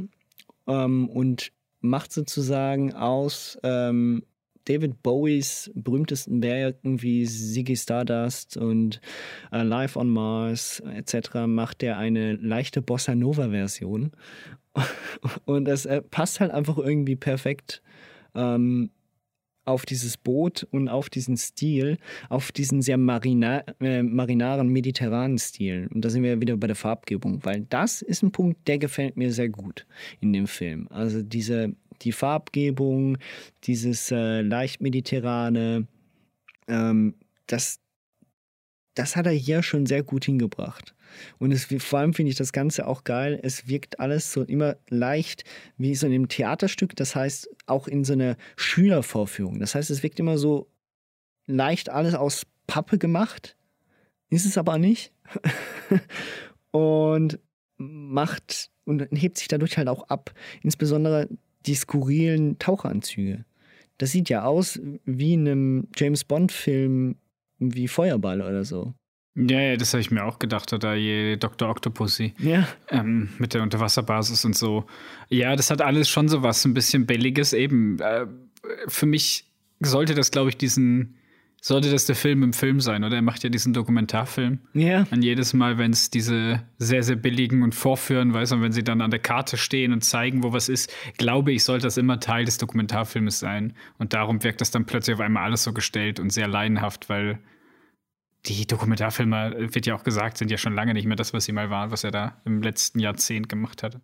ähm, und macht sozusagen aus ähm, David Bowies berühmtesten Werken wie Ziggy Stardust und äh, Live on Mars etc. macht er eine leichte Bossa Nova Version und das äh, passt halt einfach irgendwie perfekt ähm, auf dieses Boot und auf diesen Stil, auf diesen sehr marina äh, marinaren, mediterranen Stil. Und da sind wir wieder bei der Farbgebung, weil das ist ein Punkt, der gefällt mir sehr gut in dem Film. Also diese, die Farbgebung, dieses äh, leicht mediterrane, ähm, das, das hat er hier schon sehr gut hingebracht. Und es, vor allem finde ich das Ganze auch geil. Es wirkt alles so immer leicht wie so in einem Theaterstück. Das heißt, auch in so einer Schülervorführung. Das heißt, es wirkt immer so leicht alles aus Pappe gemacht. Ist es aber nicht. und macht und hebt sich dadurch halt auch ab. Insbesondere die skurrilen Taucheranzüge. Das sieht ja aus wie in einem James Bond-Film wie Feuerball oder so. Ja, ja, das habe ich mir auch gedacht, oder je Dr. Octopussy. Ja. Ähm, mit der Unterwasserbasis und so. Ja, das hat alles schon so was, ein bisschen Belliges eben. Äh, für mich sollte das, glaube ich, diesen, sollte das der Film im Film sein, oder? Er macht ja diesen Dokumentarfilm. Ja. Und jedes Mal, wenn es diese sehr, sehr billigen und vorführen, weißt du, wenn sie dann an der Karte stehen und zeigen, wo was ist, glaube ich, sollte das immer Teil des Dokumentarfilmes sein. Und darum wirkt das dann plötzlich auf einmal alles so gestellt und sehr leidenhaft, weil die Dokumentarfilme, äh, wird ja auch gesagt, sind ja schon lange nicht mehr das, was sie mal waren, was er da im letzten Jahrzehnt gemacht hatte.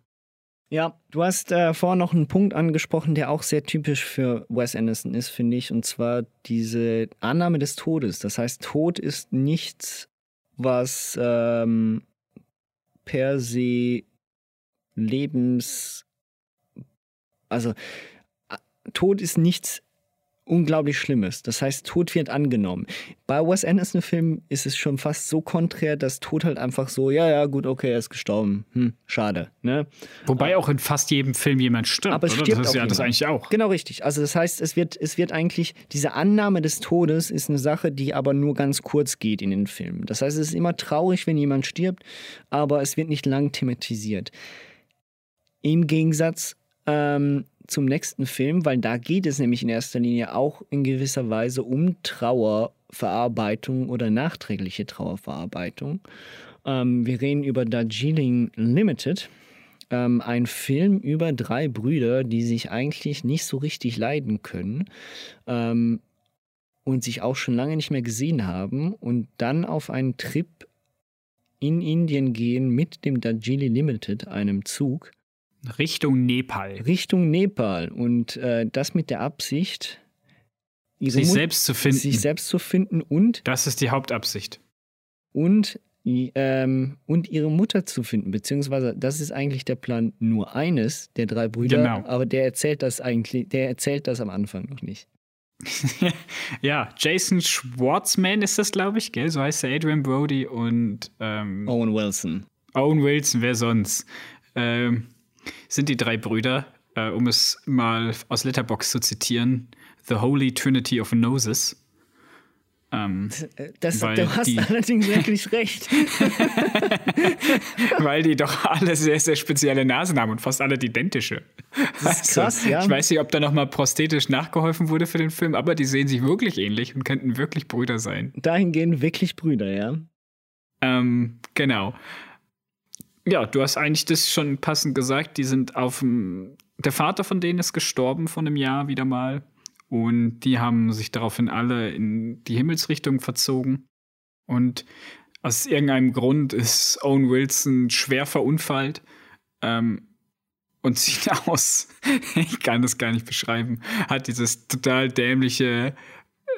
Ja, du hast äh, vorhin noch einen Punkt angesprochen, der auch sehr typisch für Wes Anderson ist, finde ich, und zwar diese Annahme des Todes. Das heißt, Tod ist nichts, was ähm, per se Lebens. Also, Tod ist nichts unglaublich Schlimmes. Das heißt, Tod wird angenommen. Bei Wes Anderson-Filmen ist es schon fast so konträr, dass Tod halt einfach so, ja, ja, gut, okay, er ist gestorben. Hm, schade. Ne? Wobei auch in fast jedem Film jemand stirbt. Aber es oder? stirbt das ist auch ja das eigentlich auch. Genau richtig. Also das heißt, es wird, es wird eigentlich, diese Annahme des Todes ist eine Sache, die aber nur ganz kurz geht in den Filmen. Das heißt, es ist immer traurig, wenn jemand stirbt, aber es wird nicht lang thematisiert. Im Gegensatz ähm, zum nächsten Film, weil da geht es nämlich in erster Linie auch in gewisser Weise um Trauerverarbeitung oder nachträgliche Trauerverarbeitung. Ähm, wir reden über Darjeeling Limited, ähm, ein Film über drei Brüder, die sich eigentlich nicht so richtig leiden können ähm, und sich auch schon lange nicht mehr gesehen haben und dann auf einen Trip in Indien gehen mit dem Darjeeling Limited, einem Zug. Richtung Nepal. Richtung Nepal. Und äh, das mit der Absicht, Sich Mut- selbst zu finden. Sich selbst zu finden und, Das ist die Hauptabsicht. und, ähm, und ihre Mutter zu finden. Beziehungsweise, das ist eigentlich der Plan nur eines der drei Brüder. Genau. Aber der erzählt das eigentlich, der erzählt das am Anfang noch nicht. ja, Jason Schwartzman ist das, glaube ich, gell? So heißt er Adrian Brody und ähm, Owen Wilson. Owen Wilson, wer sonst? Ähm, sind die drei Brüder, äh, um es mal aus Letterbox zu zitieren, The Holy Trinity of Noses. Ähm, Das, du hast die- allerdings wirklich recht. weil die doch alle sehr, sehr spezielle Nasen haben und fast alle identische. Das ist krass, ja. Ich weiß nicht, ob da nochmal prosthetisch nachgeholfen wurde für den Film, aber die sehen sich wirklich ähnlich und könnten wirklich Brüder sein. Dahingehend wirklich Brüder, ja. Ähm, genau. Ja, du hast eigentlich das schon passend gesagt. Die sind auf dem. Der Vater von denen ist gestorben von einem Jahr wieder mal. Und die haben sich daraufhin alle in die Himmelsrichtung verzogen. Und aus irgendeinem Grund ist Owen Wilson schwer verunfallt. Ähm, und sieht aus, ich kann das gar nicht beschreiben, hat dieses total dämliche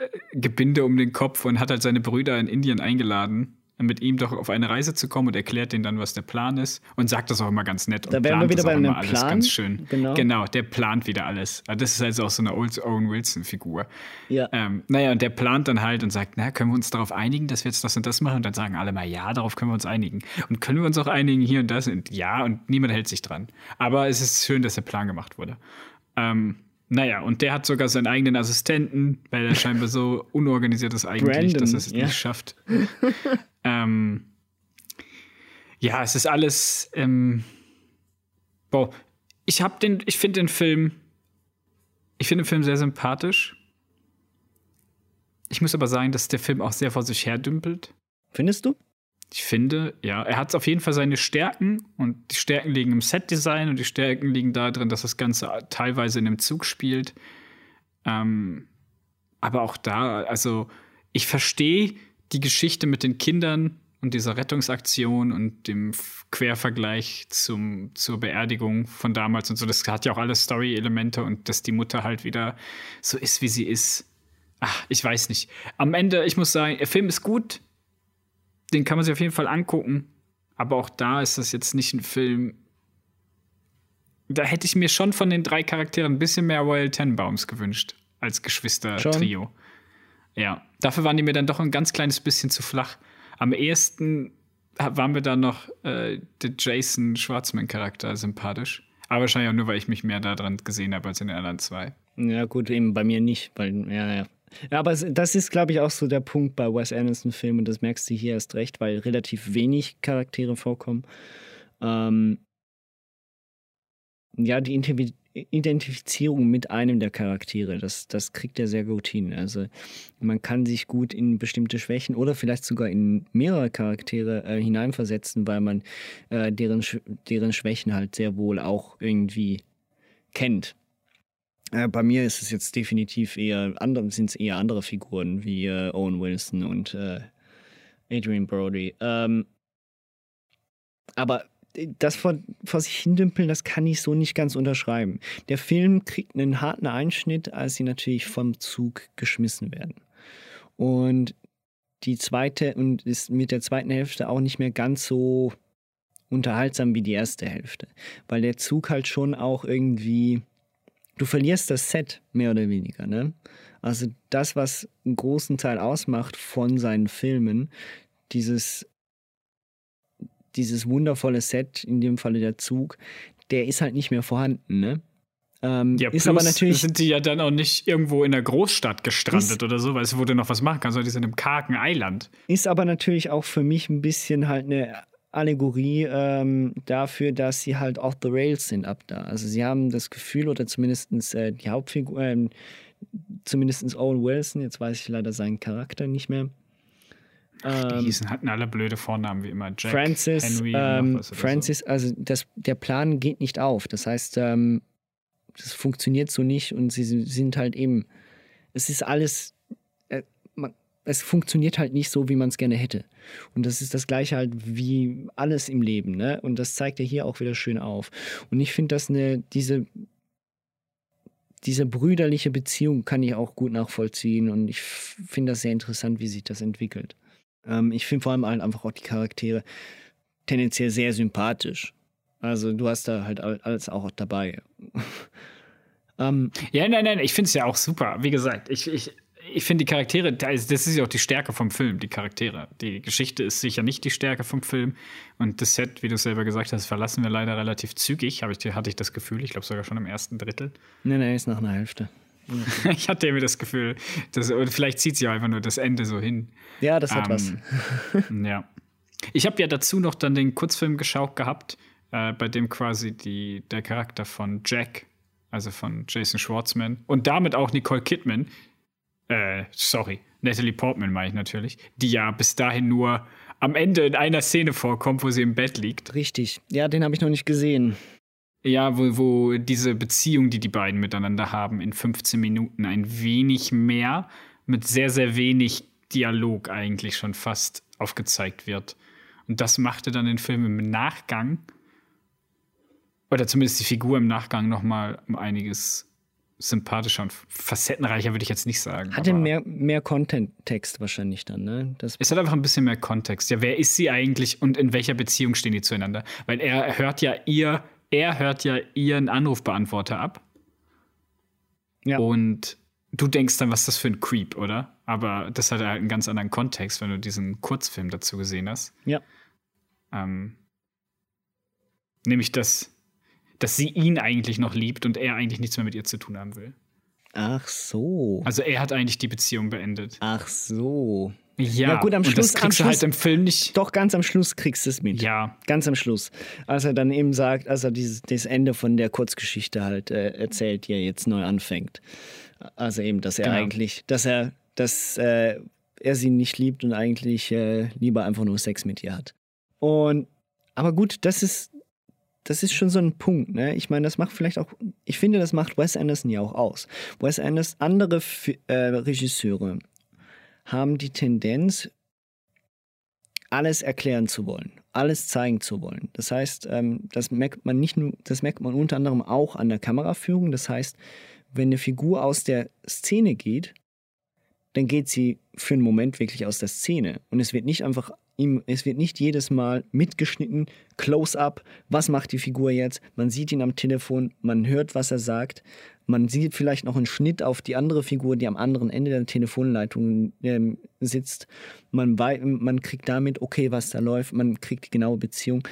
äh, Gebinde um den Kopf und hat halt seine Brüder in Indien eingeladen, mit ihm doch auf eine Reise zu kommen und erklärt denen dann, was der Plan ist und sagt das auch immer ganz nett. Und Da wären wir wieder bei einem immer alles Plan. ganz schön. Genau. genau, der plant wieder alles. Also Das ist also auch so eine Old Owen Wilson-Figur. Ja. Ähm, naja, und der plant dann halt und sagt, na, können wir uns darauf einigen, dass wir jetzt das und das machen? Und dann sagen alle mal, ja, darauf können wir uns einigen. Und können wir uns auch einigen hier und das? Und ja, und niemand hält sich dran. Aber es ist schön, dass der Plan gemacht wurde. Ähm, naja, und der hat sogar seinen eigenen Assistenten, weil er scheinbar so unorganisiert ist eigentlich, Brandon, dass er es ja. nicht schafft. ähm, ja, es ist alles. Ähm, boah, ich habe den, ich finde den Film, ich finde den Film sehr sympathisch. Ich muss aber sagen, dass der Film auch sehr vor sich her dümpelt. Findest du? Ich finde, ja, er hat auf jeden Fall seine Stärken und die Stärken liegen im Setdesign und die Stärken liegen darin, dass das Ganze teilweise in einem Zug spielt. Ähm, aber auch da, also ich verstehe die Geschichte mit den Kindern und dieser Rettungsaktion und dem Quervergleich zum, zur Beerdigung von damals und so. Das hat ja auch alle Story-Elemente und dass die Mutter halt wieder so ist, wie sie ist. Ach, ich weiß nicht. Am Ende, ich muss sagen, der Film ist gut. Den kann man sich auf jeden Fall angucken. Aber auch da ist das jetzt nicht ein Film. Da hätte ich mir schon von den drei Charakteren ein bisschen mehr Royal Tenenbaums gewünscht als Geschwister-Trio. Ja, dafür waren die mir dann doch ein ganz kleines bisschen zu flach. Am ehesten waren mir dann noch äh, der Jason Schwartzman-Charakter sympathisch. Aber wahrscheinlich auch nur, weil ich mich mehr daran gesehen habe als in den anderen zwei. Ja, gut, eben bei mir nicht, weil, ja, ja. Ja, aber das ist, glaube ich, auch so der Punkt bei Wes Anderson-Filmen, und das merkst du hier erst recht, weil relativ wenig Charaktere vorkommen. Ähm, ja, die Identifizierung mit einem der Charaktere, das, das kriegt er sehr gut hin. Also man kann sich gut in bestimmte Schwächen oder vielleicht sogar in mehrere Charaktere äh, hineinversetzen, weil man äh, deren, deren Schwächen halt sehr wohl auch irgendwie kennt. Äh, bei mir ist es jetzt definitiv eher andere, sind es eher andere Figuren wie äh, Owen Wilson und äh, Adrian Brody. Ähm, aber das vor, vor sich hindümpeln, das kann ich so nicht ganz unterschreiben. Der Film kriegt einen harten Einschnitt, als sie natürlich vom Zug geschmissen werden. Und die zweite und ist mit der zweiten Hälfte auch nicht mehr ganz so unterhaltsam wie die erste Hälfte, weil der Zug halt schon auch irgendwie du verlierst das Set mehr oder weniger, ne? Also das, was einen großen Teil ausmacht von seinen Filmen, dieses dieses wundervolle Set, in dem Falle der Zug, der ist halt nicht mehr vorhanden, ne? Ähm, ja, ist aber natürlich. Sind die ja dann auch nicht irgendwo in der Großstadt gestrandet ist, oder so, weil es wo du noch was machen kannst, sondern die sind im kargen Eiland. Ist aber natürlich auch für mich ein bisschen halt eine Allegorie ähm, dafür, dass sie halt off the rails sind ab da. Also sie haben das Gefühl, oder zumindest äh, die Hauptfigur, äh, zumindest Owen Wilson, jetzt weiß ich leider seinen Charakter nicht mehr, Die ähm, hießen, hatten alle blöde Vornamen wie immer. Jack, Francis, Henry, ähm, Francis, so. also das, der Plan geht nicht auf. Das heißt, ähm, das funktioniert so nicht und sie sind halt eben, es ist alles, äh, man, es funktioniert halt nicht so, wie man es gerne hätte. Und das ist das Gleiche halt wie alles im Leben, ne? Und das zeigt er hier auch wieder schön auf. Und ich finde, dass eine, diese, diese brüderliche Beziehung kann ich auch gut nachvollziehen und ich finde das sehr interessant, wie sich das entwickelt. Ähm, ich finde vor allem halt einfach auch die Charaktere tendenziell sehr sympathisch. Also du hast da halt alles auch dabei. ähm, ja, nein, nein, ich finde es ja auch super. Wie gesagt, ich, ich, ich finde die Charaktere, das ist ja auch die Stärke vom Film, die Charaktere. Die Geschichte ist sicher nicht die Stärke vom Film. Und das Set, wie du selber gesagt hast, verlassen wir leider relativ zügig, ich, hatte ich das Gefühl. Ich glaube sogar schon im ersten Drittel. Nein, nein, ist nach einer Hälfte. ich hatte irgendwie das Gefühl, dass, oder vielleicht zieht sie einfach nur das Ende so hin. Ja, das hat ähm, was. ja. Ich habe ja dazu noch dann den Kurzfilm geschaut gehabt, äh, bei dem quasi die, der Charakter von Jack, also von Jason Schwartzman und damit auch Nicole Kidman, äh, sorry, Natalie Portman meine ich natürlich, die ja bis dahin nur am Ende in einer Szene vorkommt, wo sie im Bett liegt. Richtig. Ja, den habe ich noch nicht gesehen. Ja, wo, wo diese Beziehung, die die beiden miteinander haben, in 15 Minuten ein wenig mehr mit sehr, sehr wenig Dialog eigentlich schon fast aufgezeigt wird. Und das machte dann den Film im Nachgang, oder zumindest die Figur im Nachgang, noch mal um einiges sympathischer und facettenreicher, würde ich jetzt nicht sagen. Hatte mehr, mehr Content-Text wahrscheinlich dann, ne? Das es hat einfach ein bisschen mehr Kontext. Ja, wer ist sie eigentlich und in welcher Beziehung stehen die zueinander? Weil er hört ja ihr er hört ja ihren Anrufbeantworter ab. Ja. Und du denkst dann, was ist das für ein Creep, oder? Aber das hat halt einen ganz anderen Kontext, wenn du diesen Kurzfilm dazu gesehen hast. Ja. Ähm, nämlich, dass, dass sie ihn eigentlich noch liebt und er eigentlich nichts mehr mit ihr zu tun haben will. Ach so. Also er hat eigentlich die Beziehung beendet. Ach so. Ja, ja gut, am Schluss. das kriegst Schluss, du halt im Film nicht. Doch, ganz am Schluss kriegst du es mit. Ja. Ganz am Schluss. Als er dann eben sagt, als er dieses, das Ende von der Kurzgeschichte halt äh, erzählt, die er jetzt neu anfängt. Also eben, dass er genau. eigentlich, dass er, dass äh, er sie nicht liebt und eigentlich äh, lieber einfach nur Sex mit ihr hat. Und, aber gut, das ist, das ist schon so ein Punkt, ne? Ich meine, das macht vielleicht auch, ich finde, das macht Wes Anderson ja auch aus. Wes Anderson, andere F äh, Regisseure haben die Tendenz, alles erklären zu wollen, alles zeigen zu wollen. Das heißt, ähm, das merkt man nicht nur, das merkt man unter anderem auch an der Kameraführung. Das heißt, wenn eine Figur aus der Szene geht, dann geht sie für einen Moment wirklich aus der Szene. Und es wird nicht einfach es wird nicht jedes Mal mitgeschnitten, close-up, was macht die Figur jetzt? Man sieht ihn am Telefon, man hört, was er sagt, man sieht vielleicht noch einen Schnitt auf die andere Figur, die am anderen Ende der Telefonleitung ähm, sitzt. Man, man kriegt damit, okay, was da läuft, man kriegt die genaue Beziehung.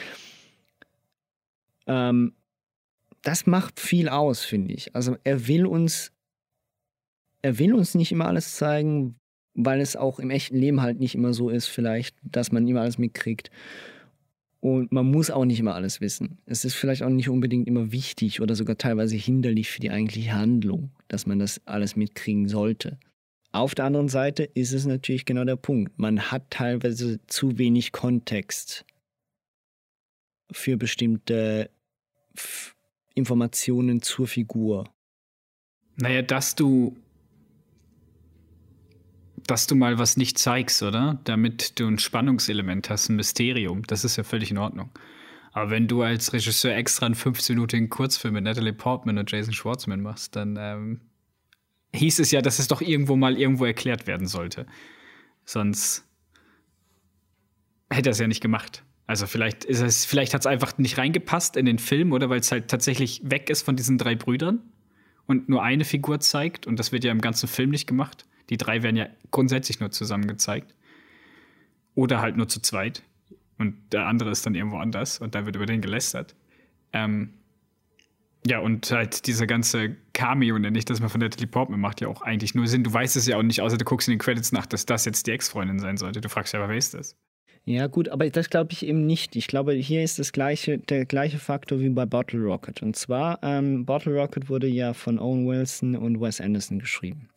Ähm, das macht viel aus, finde ich. Also er will uns, er will uns nicht immer alles zeigen, weil es auch im echten Leben halt nicht immer so ist, vielleicht, dass man immer alles mitkriegt. Und man muss auch nicht immer alles wissen. Es ist vielleicht auch nicht unbedingt immer wichtig oder sogar teilweise hinderlich für die eigentliche Handlung, dass man das alles mitkriegen sollte. Auf der anderen Seite ist es natürlich genau der Punkt. Man hat teilweise zu wenig Kontext für bestimmte Informationen zur Figur. Naja, dass du dass du mal was nicht zeigst, oder? Damit du ein Spannungselement hast, ein Mysterium. Das ist ja völlig in Ordnung. Aber wenn du als Regisseur extra einen 15-minütigen Kurzfilm mit Natalie Portman und Jason Schwartzman machst, dann ähm, hieß es ja, dass es doch irgendwo mal irgendwo erklärt werden sollte. Sonst hätte er es ja nicht gemacht. Also vielleicht ist es, vielleicht hat es einfach nicht reingepasst in den Film, oder weil es halt tatsächlich weg ist von diesen drei Brüdern und nur eine Figur zeigt und das wird ja im ganzen Film nicht gemacht. Die drei werden ja grundsätzlich nur zusammen gezeigt. Oder halt nur zu zweit. Und der andere ist dann irgendwo anders und da wird über den gelästert. Ähm, ja, und halt diese ganze Cameo, nenne ich das mal von der Portman, macht ja auch eigentlich nur Sinn. Du weißt es ja auch nicht, außer du guckst in den Credits nach, dass das jetzt die Ex-Freundin sein sollte. Du fragst ja, aber wer ist das? Ja, gut, aber das glaube ich eben nicht. Ich glaube, hier ist das gleiche, der gleiche Faktor wie bei Bottle Rocket. Und zwar, ähm, Bottle Rocket wurde ja von Owen Wilson und Wes Anderson geschrieben.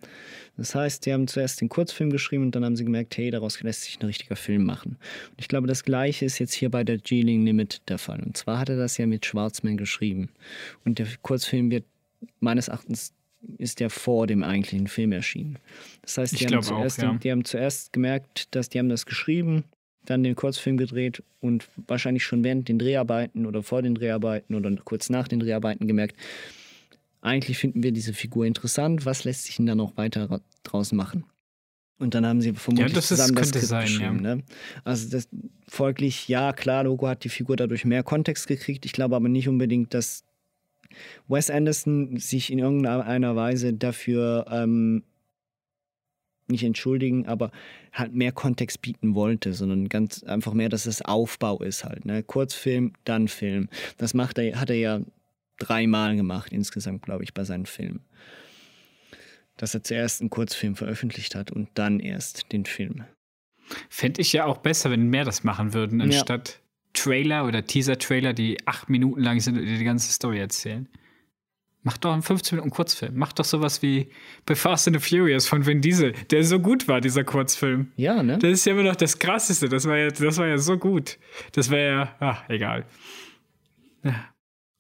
Das heißt, die haben zuerst den Kurzfilm geschrieben und dann haben sie gemerkt, hey, daraus lässt sich ein richtiger Film machen. Und ich glaube, das gleiche ist jetzt hier bei der Geeling Limit der Fall. Und zwar hat er das ja mit Schwarzman geschrieben. Und der Kurzfilm wird meines Erachtens ist der vor dem eigentlichen Film erschienen. Das heißt, die, haben zuerst, auch, ja. die haben zuerst gemerkt, dass die haben das geschrieben, dann den Kurzfilm gedreht und wahrscheinlich schon während den Dreharbeiten oder vor den Dreharbeiten oder kurz nach den Dreharbeiten gemerkt, eigentlich finden wir diese Figur interessant, was lässt sich denn da noch weiter draus machen? Und dann haben sie vermutlich ja, das zusammen ist, das sein, geschrieben. Ja. Ne? Also das, folglich, ja, klar, Logo hat die Figur dadurch mehr Kontext gekriegt. Ich glaube aber nicht unbedingt, dass Wes Anderson sich in irgendeiner Weise dafür ähm, nicht entschuldigen, aber halt mehr Kontext bieten wollte, sondern ganz einfach mehr, dass es Aufbau ist halt. Ne? Kurzfilm, dann Film. Das macht er, hat er ja dreimal gemacht insgesamt, glaube ich, bei seinen Filmen. Dass er zuerst einen Kurzfilm veröffentlicht hat und dann erst den Film. Fände ich ja auch besser, wenn mehr das machen würden, anstatt ja. Trailer oder Teaser-Trailer, die acht Minuten lang sind und dir die ganze Story erzählen. Mach doch einen 15 Minuten Kurzfilm. Mach doch sowas wie bei Fast and the Furious von Vin Diesel, der so gut war, dieser Kurzfilm. Ja, ne? Das ist ja immer noch das Krasseste. Das war ja, das war ja so gut. Das wäre ja, ach, egal. Ja.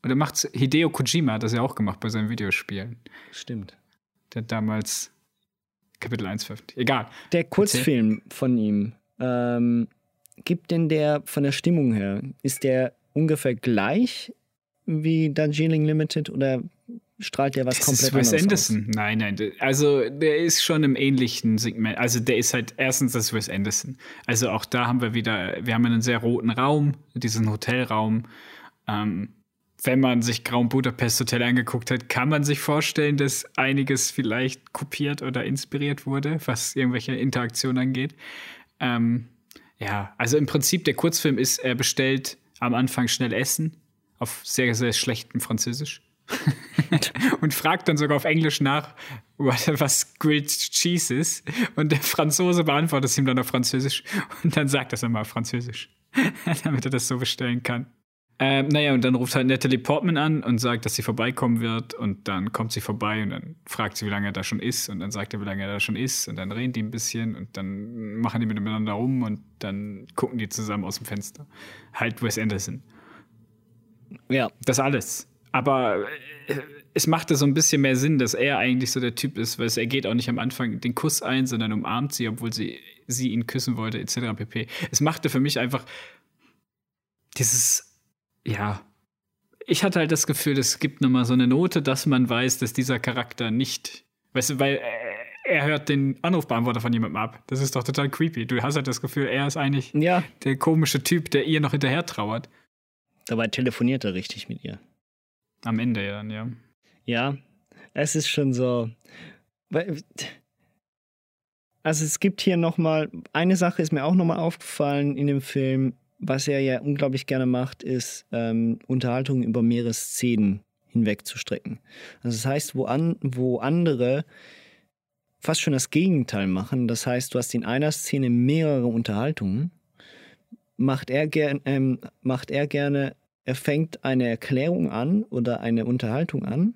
Oder macht Hideo Kojima hat das ja auch gemacht bei seinen Videospielen. Stimmt. Der hat damals Kapitel 1 veröffentlicht. Egal. Der Kurzfilm von ihm, ähm, gibt denn der von der Stimmung her, ist der ungefähr gleich wie Darjeeling Limited oder strahlt der was das komplett ist Wes Anderson. Aus? Nein, nein. Also der ist schon im ähnlichen Segment. Also der ist halt erstens das Wes Anderson. Also auch da haben wir wieder, wir haben einen sehr roten Raum, diesen Hotelraum. Ähm, wenn man sich Grauen Budapest Hotel angeguckt hat, kann man sich vorstellen, dass einiges vielleicht kopiert oder inspiriert wurde, was irgendwelche Interaktionen angeht. Ähm, ja, also im Prinzip der Kurzfilm ist, er bestellt am Anfang schnell Essen auf sehr, sehr schlechtem Französisch. und fragt dann sogar auf Englisch nach, was Grilled Cheese ist. Und der Franzose beantwortet es ihm dann auf Französisch. Und dann sagt er es nochmal auf Französisch, damit er das so bestellen kann. Ähm, naja, und dann ruft halt Natalie Portman an und sagt, dass sie vorbeikommen wird. Und dann kommt sie vorbei und dann fragt sie, wie lange er da schon ist. Und dann sagt er, wie lange er da schon ist. Und dann reden die ein bisschen und dann machen die miteinander rum und dann gucken die zusammen aus dem Fenster. Halt Wes Anderson. Ja. Das alles. Aber äh, es machte so ein bisschen mehr Sinn, dass er eigentlich so der Typ ist, weil er geht auch nicht am Anfang den Kuss ein, sondern umarmt sie, obwohl sie, sie ihn küssen wollte, etc. pp. Es machte für mich einfach dieses, ja, ich hatte halt das Gefühl, es gibt nochmal so eine Note, dass man weiß, dass dieser Charakter nicht, weißt du, weil er, er hört den Anrufbeantworter von jemandem ab. Das ist doch total creepy. Du hast halt das Gefühl, er ist eigentlich ja. der komische Typ, der ihr noch hinterher trauert. Dabei telefoniert er richtig mit ihr. Am Ende ja, ja. Ja, es ist schon so. Also es gibt hier noch mal eine Sache ist mir auch noch mal aufgefallen in dem Film, was er ja unglaublich gerne macht, ist ähm, Unterhaltung über mehrere Szenen hinweg zu strecken. Also das heißt, wo, an, wo andere fast schon das Gegenteil machen, das heißt, du hast in einer Szene mehrere Unterhaltungen, macht er, gern, ähm, macht er gerne, er fängt eine Erklärung an oder eine Unterhaltung an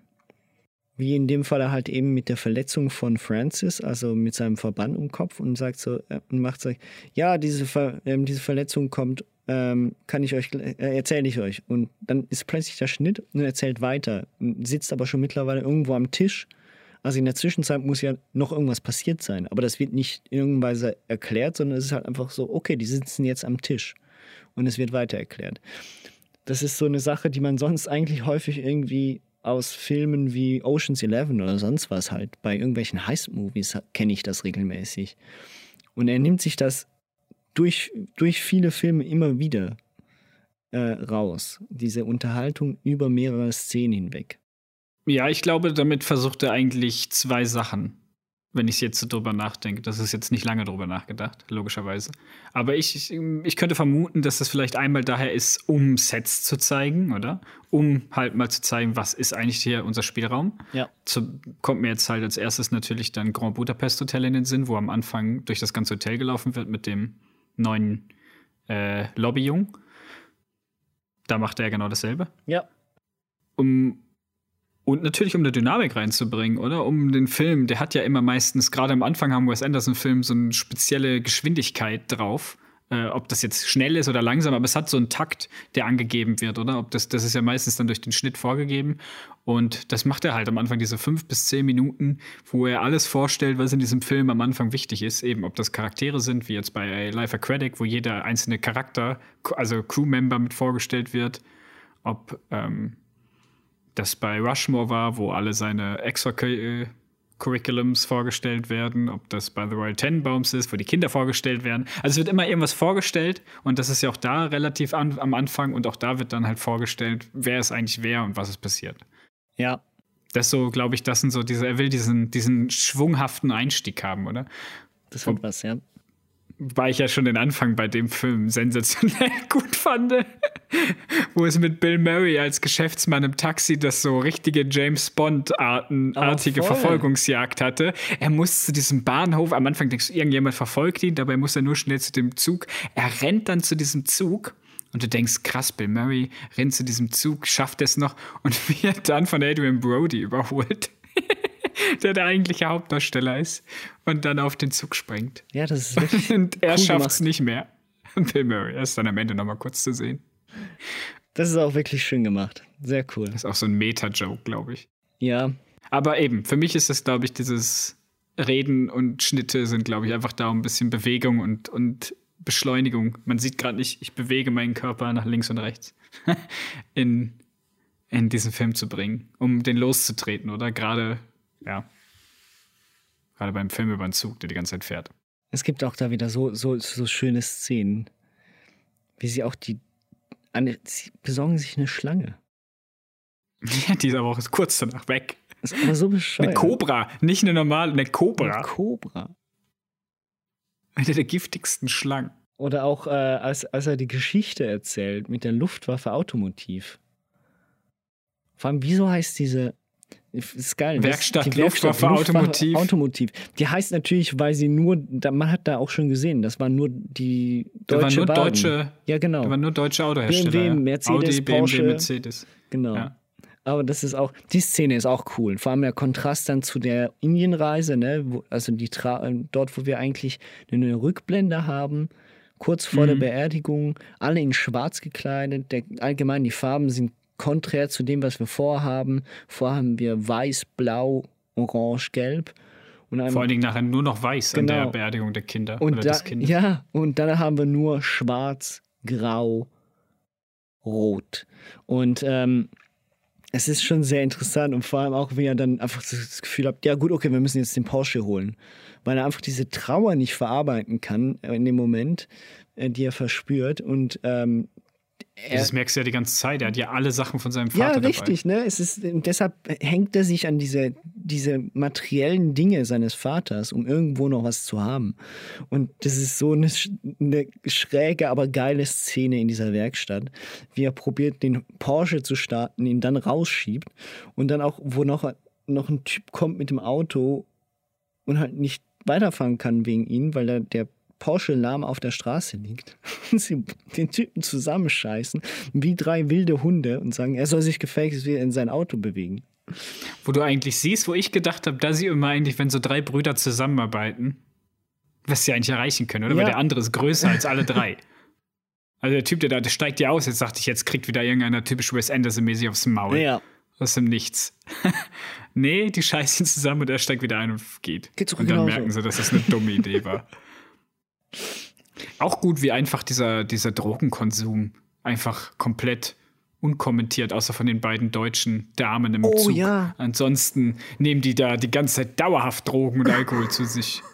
wie in dem Fall halt eben mit der Verletzung von Francis, also mit seinem Verband im Kopf und sagt so, äh, und macht so, ja, diese, Ver, äh, diese Verletzung kommt, ähm, kann ich euch, äh, erzähle ich euch. Und dann ist plötzlich der Schnitt und er erzählt weiter, sitzt aber schon mittlerweile irgendwo am Tisch. Also in der Zwischenzeit muss ja noch irgendwas passiert sein, aber das wird nicht in irgendeiner Weise erklärt, sondern es ist halt einfach so, okay, die sitzen jetzt am Tisch und es wird weiter erklärt. Das ist so eine Sache, die man sonst eigentlich häufig irgendwie aus Filmen wie Ocean's Eleven oder sonst was halt. Bei irgendwelchen Heist-Movies kenne ich das regelmäßig. Und er nimmt sich das durch, durch viele Filme immer wieder äh, raus. Diese Unterhaltung über mehrere Szenen hinweg. Ja, ich glaube, damit versucht er eigentlich zwei Sachen wenn ich jetzt so drüber nachdenke. Das ist jetzt nicht lange drüber nachgedacht, logischerweise. Aber ich, ich, ich, könnte vermuten, dass das vielleicht einmal daher ist, um Sets zu zeigen, oder? Um halt mal zu zeigen, was ist eigentlich hier unser Spielraum. Ja. Zu, kommt mir jetzt halt als erstes natürlich dann Grand Budapest Hotel in den Sinn, wo am Anfang durch das ganze Hotel gelaufen wird mit dem neuen äh, Lobbyjung. Da macht er genau dasselbe. Ja. Um und natürlich, um eine Dynamik reinzubringen, oder? Um den Film, der hat ja immer meistens, gerade am Anfang haben Wes Anderson-Film so eine spezielle Geschwindigkeit drauf. Äh, ob das jetzt schnell ist oder langsam, aber es hat so einen Takt, der angegeben wird, oder? Ob das, das ist ja meistens dann durch den Schnitt vorgegeben. Und das macht er halt am Anfang, diese fünf bis zehn Minuten, wo er alles vorstellt, was in diesem Film am Anfang wichtig ist. Eben, ob das Charaktere sind, wie jetzt bei Life a Credit, wo jeder einzelne Charakter, also Crewmember mit vorgestellt wird. Ob, ähm, das bei Rushmore war, wo alle seine Extra-Curriculums vorgestellt werden, ob das bei The Royal Tenenbaums ist, wo die Kinder vorgestellt werden. Also es wird immer irgendwas vorgestellt und das ist ja auch da relativ an, am Anfang und auch da wird dann halt vorgestellt, wer ist eigentlich wer und was ist passiert. Ja. Das so, glaube ich, das sind so diese, er will diesen, diesen schwunghaften Einstieg haben, oder? Das wird was, ja. Weil ich ja schon den Anfang bei dem Film sensationell gut fand, wo es mit Bill Murray als Geschäftsmann im Taxi das so richtige James Bond-artige oh, Verfolgungsjagd hatte. Er muss zu diesem Bahnhof, am Anfang denkst du, irgendjemand verfolgt ihn, dabei muss er nur schnell zu dem Zug. Er rennt dann zu diesem Zug und du denkst, krass, Bill Murray rennt zu diesem Zug, schafft es noch und wird dann von Adrian Brody überholt. der der eigentliche Hauptdarsteller ist und dann auf den Zug springt. Ja, das ist wirklich Und er cool schafft es nicht mehr. Bill Murray ist dann am Ende nochmal kurz zu sehen. Das ist auch wirklich schön gemacht. Sehr cool. Das ist auch so ein Meta-Joke, glaube ich. Ja. Aber eben, für mich ist das, glaube ich, dieses Reden und Schnitte sind, glaube ich, einfach da, um ein bisschen Bewegung und, und Beschleunigung. Man sieht gerade nicht, ich bewege meinen Körper nach links und rechts in, in diesen Film zu bringen, um den loszutreten, oder? Gerade ja. Gerade beim Film über einen Zug, der die ganze Zeit fährt. Es gibt auch da wieder so, so, so schöne Szenen, wie sie auch die. Eine, sie besorgen sich eine Schlange. Ja, die ist aber auch kurz danach weg. Das ist aber so bescheuert. Eine Cobra, nicht eine normale, eine Cobra. Eine Cobra. Eine der giftigsten Schlangen. Oder auch, äh, als, als er die Geschichte erzählt mit der Luftwaffe Automotiv. Vor allem, wieso heißt diese ist geil. Werkstatt, die Werkstatt Luftwaffe, Automotiv. Automotiv. Die heißt natürlich, weil sie nur, man hat da auch schon gesehen, das waren nur die deutsche da waren nur Wagen. deutsche, ja genau. Da waren nur deutsche Autohersteller. BMW, Mercedes, Audi, Porsche. BMW, Mercedes. Genau. Ja. Aber das ist auch, die Szene ist auch cool. Vor allem der Kontrast dann zu der Indienreise, ne? Wo, also die dort, wo wir eigentlich eine Rückblende haben, kurz vor mhm. der Beerdigung, alle in schwarz gekleidet. Der, allgemein, die Farben sind konträr zu dem, was wir vorhaben. Vorhaben wir weiß, blau, orange, gelb. Und Vor allen Dingen nachher nur noch weiß an der Genau. Beerdigung der Kinder und oder da, des Kindes. Ja, und dann haben wir nur schwarz, grau, rot. Und ähm, es ist schon sehr interessant und vor allem auch, wenn ihr dann einfach das Gefühl habt, ja gut, okay, wir müssen jetzt den Porsche holen. Weil er einfach diese Trauer nicht verarbeiten kann äh, in dem Moment, äh, die er verspürt. Und ähm, Das merkst du ja die ganze Zeit. Er hat ja alle Sachen von seinem ja, Vater richtig, ne? Es ist, deshalb hängt er sich an diese, diese materiellen Dinge seines Vaters, um irgendwo noch was zu haben. Und das ist so eine, eine schräge, aber geile Szene in dieser Werkstatt, wie er probiert, den Porsche zu starten, ihn dann rausschiebt und dann auch, wo noch, noch ein Typ kommt mit dem Auto und halt nicht weiterfahren kann wegen ihm, weil da der Porsche lahm auf der Straße liegt. Und sie den Typen zusammenscheißen, wie drei wilde Hunde und sagen, er soll sich gefälligst wieder in sein Auto bewegen. Wo du eigentlich siehst, wo ich gedacht habe, da sieht man eigentlich, wenn so drei Brüder zusammenarbeiten, was sie eigentlich erreichen können, oder? Weil Ja. der andere ist größer als alle drei. Also der Typ, der da der steigt ja aus, jetzt dachte ich, jetzt kriegt wieder irgendeiner typisch Wes Anderson-mäßig aufs Maul. Ja. Aus dem Nichts. nee, die scheißen zusammen und er steigt wieder ein und geht. Geht's und dann genauso. merken sie, dass das eine dumme Idee war. Auch gut, wie einfach dieser, dieser Drogenkonsum einfach komplett unkommentiert, außer von den beiden deutschen Damen im Oh, Zug. ja. Ansonsten nehmen die da die ganze Zeit dauerhaft Drogen und Alkohol zu sich.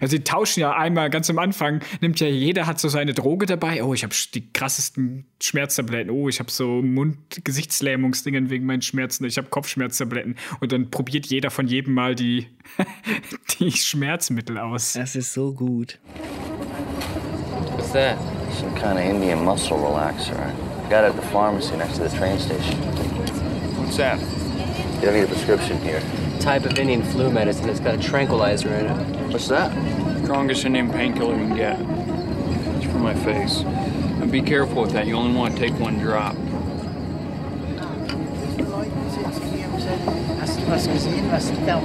Also die tauschen ja einmal ganz am Anfang, nimmt ja jeder hat so seine Droge dabei. Oh, ich habe die krassesten Schmerztabletten. Oh, ich habe so Mund-Gesichtslähmungsdingen wegen meinen Schmerzen. Ich habe Kopfschmerztabletten. Und dann probiert jeder von jedem mal die, die Schmerzmittel aus. Das ist so gut. What's that? Some kind of Indian muscle relaxer. Got it at the pharmacy next to the train station. What's that? You don't need a prescription here. Type of Indian flu medicine. It's got a tranquilizer in it. What's that? Strongest Indian painkiller you can get. It's for my face. And be careful with that. You only want to take one drop. Hast du was gesehen, was die da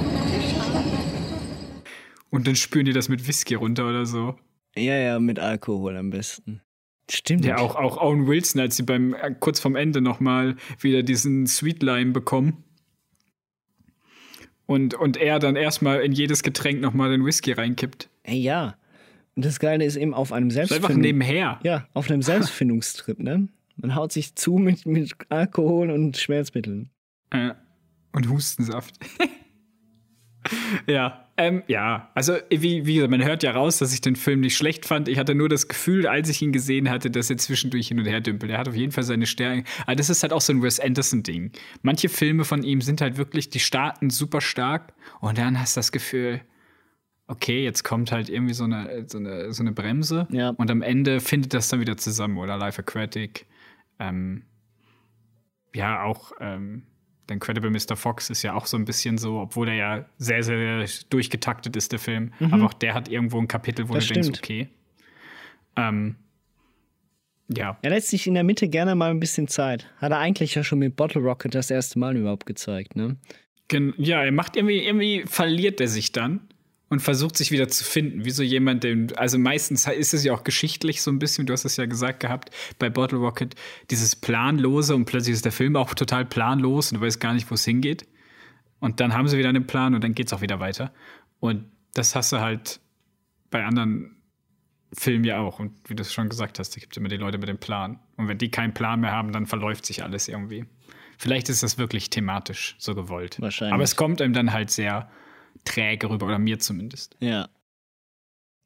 Und dann spüren die das mit Whisky runter oder so. Ja, ja, mit Alkohol am besten. Stimmt. Ja, auch, auch Owen Wilson, als sie beim äh, kurz vorm Ende nochmal wieder diesen Sweet Lime bekommen. Und, und er dann erstmal in jedes Getränk nochmal den Whisky reinkippt. Ey, ja. Und das Geile ist eben auf einem ist einfach nebenher. Ja, auf einem Selbstfindungstrip, ne? Man haut sich zu mit, mit Alkohol und Schmerzmitteln. Äh, und Hustensaft. ja, ähm, ja. Also, wie, wie gesagt, man hört ja raus, dass ich den Film nicht schlecht fand. Ich hatte nur das Gefühl, als ich ihn gesehen hatte, dass er zwischendurch hin und her dümpelt. Er hat auf jeden Fall seine Stärken. Aber das ist halt auch so ein Wes Anderson-Ding. Manche Filme von ihm sind halt wirklich, die starten super stark und dann hast du das Gefühl, okay, jetzt kommt halt irgendwie so eine, so eine, so eine Bremse Ja. und am Ende findet das dann wieder zusammen. Oder Life Aquatic. Ähm, ja, auch ähm, der Incredible Mr. Fox ist ja auch so ein bisschen so, obwohl er ja sehr, sehr durchgetaktet ist, der Film. Mhm. Aber auch der hat irgendwo ein Kapitel, wo Das du denkst, stimmt. okay. Ähm, ja. Er lässt sich in der Mitte gerne mal ein bisschen Zeit. Hat er eigentlich ja schon mit Bottle Rocket das erste Mal überhaupt gezeigt, ne? Gen ja, er macht irgendwie, irgendwie verliert er sich dann und versucht sich wieder zu finden. Wie so jemand, den, also meistens ist es ja auch geschichtlich so ein bisschen, du hast es ja gesagt gehabt, bei Bottle Rocket, dieses Planlose und plötzlich ist der Film auch total planlos und du weißt gar nicht, wo es hingeht. Und dann haben sie wieder einen Plan und dann geht es auch wieder weiter. Und das hast du halt bei anderen Filmen ja auch. Und wie du es schon gesagt hast, da gibt es immer die Leute mit dem Plan. Und wenn die keinen Plan mehr haben, dann verläuft sich alles irgendwie. Vielleicht ist das wirklich thematisch so gewollt. Wahrscheinlich. Aber es kommt einem dann halt sehr träge rüber, oder mir zumindest. Ja.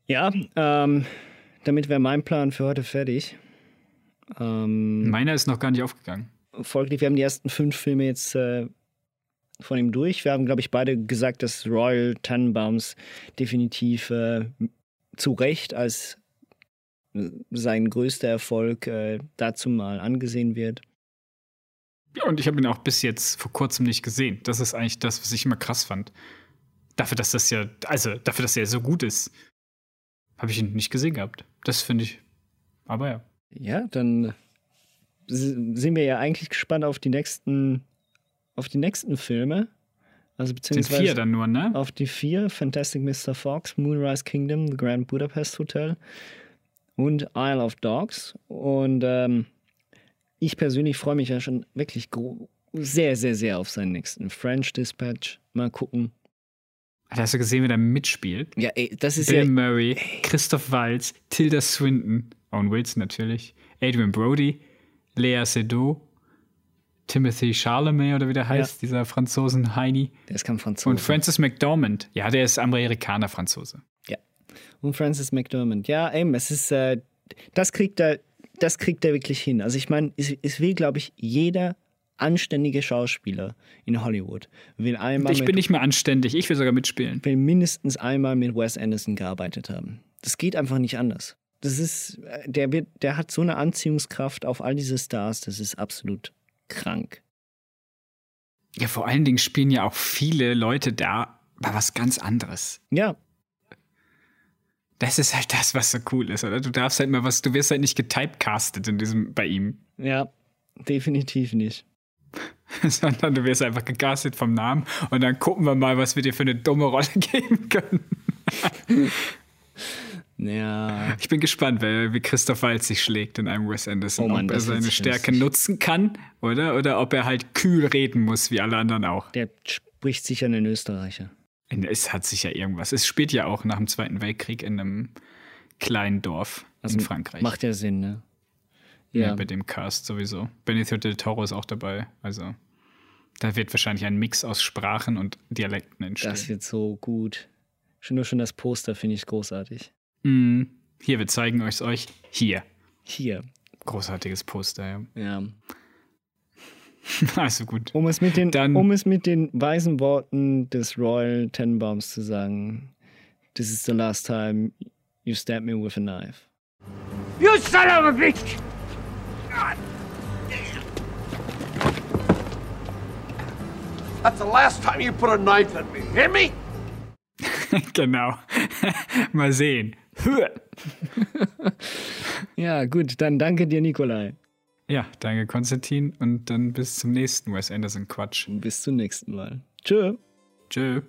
Ja, ähm, damit wäre mein Plan für heute fertig. Ähm, Meiner ist noch gar nicht aufgegangen. folglich, wir haben die ersten fünf Filme jetzt äh, von ihm durch. Wir haben, glaube ich, beide gesagt, dass Royal Tannenbaums definitiv äh, zu Recht als äh, sein größter Erfolg äh, dazu mal angesehen wird. Ja, und ich habe ihn auch bis jetzt vor kurzem nicht gesehen. Das ist eigentlich das, was ich immer krass fand. Dafür, dass das ja, also dafür, dass er so gut ist, habe ich ihn nicht gesehen gehabt. Das finde ich. Aber ja. Ja, dann sind wir ja eigentlich gespannt auf die nächsten, auf die nächsten Filme. Also beziehungsweise vier dann nur, ne? auf die vier: Fantastic Mr. Fox, Moonrise Kingdom, The Grand Budapest Hotel und Isle of Dogs. Und ähm, ich persönlich freue mich ja schon wirklich sehr, sehr, sehr auf seinen nächsten French Dispatch. Mal gucken. Hast du gesehen, wer da mitspielt? Ja, ey, das ist Bill ja. Murray, Christoph Waltz, Tilda Swinton, Owen Wilson natürlich, Adrian Brody, Lea Seydoux, Timothy Charlemagne oder wie der heißt, dieser Franzosen Heini. Der ist kein Franzose. Und Francis McDormand. Ja, der ist Amerikaner, Franzose. Ja. Und Francis McDormand. Ja, eben, es ist, äh, das kriegt er, das kriegt er wirklich hin. Also ich meine, es, es will, glaube ich, jeder anständige Schauspieler in Hollywood will einmal Ich mit, bin nicht mehr anständig, ich will sogar mitspielen. will mindestens einmal mit Wes Anderson gearbeitet haben. Das geht einfach nicht anders. Das ist, äh, der wird, der hat so eine Anziehungskraft auf all diese Stars, das ist absolut krank. Ja, vor allen Dingen spielen ja auch viele Leute da bei was ganz anderes. Ja. Das ist halt das, was so cool ist, oder? Du darfst halt mal was, du wirst halt nicht getypecastet in diesem, bei ihm. Ja, definitiv nicht. Sondern du wirst einfach gecastet vom Namen und dann gucken wir mal, was wir dir für eine dumme Rolle geben können. Ja. Ich bin gespannt, weil, wie Christoph Waltz sich schlägt in einem Wes Anderson. Oh Mann, ob er seine Stärke lustig. nutzen kann, oder? Oder ob er halt kühl reden muss, wie alle anderen auch. Der spricht sicher einen Österreicher. Es hat sicher irgendwas. Es spielt ja auch nach dem Zweiten Weltkrieg in einem kleinen Dorf Also in Frankreich. Macht ja Sinn, ne? ja. Ja. bei dem Cast sowieso. Benicio del Toro ist auch dabei. Also da wird wahrscheinlich ein Mix aus Sprachen und Dialekten entstehen. Das wird so gut. Schon nur schon das Poster finde ich großartig. Mm, Hier, wir zeigen euch euch. Hier. Hier. Großartiges Poster, ja. Ja. Also gut. Um es mit den, Dann- um es mit den weisen Worten des Royal Tenenbaums zu sagen, this is the last time you stab me with a knife. You son of a bitch! God That's the last time you put a knife in me. Hear me? genau. Mal sehen. Ja, gut, dann danke dir, Nikolai. Ja, danke Konstantin und dann bis zum nächsten Wes Anderson Quatsch. Bis zum nächsten Mal. Tschö. Tschö.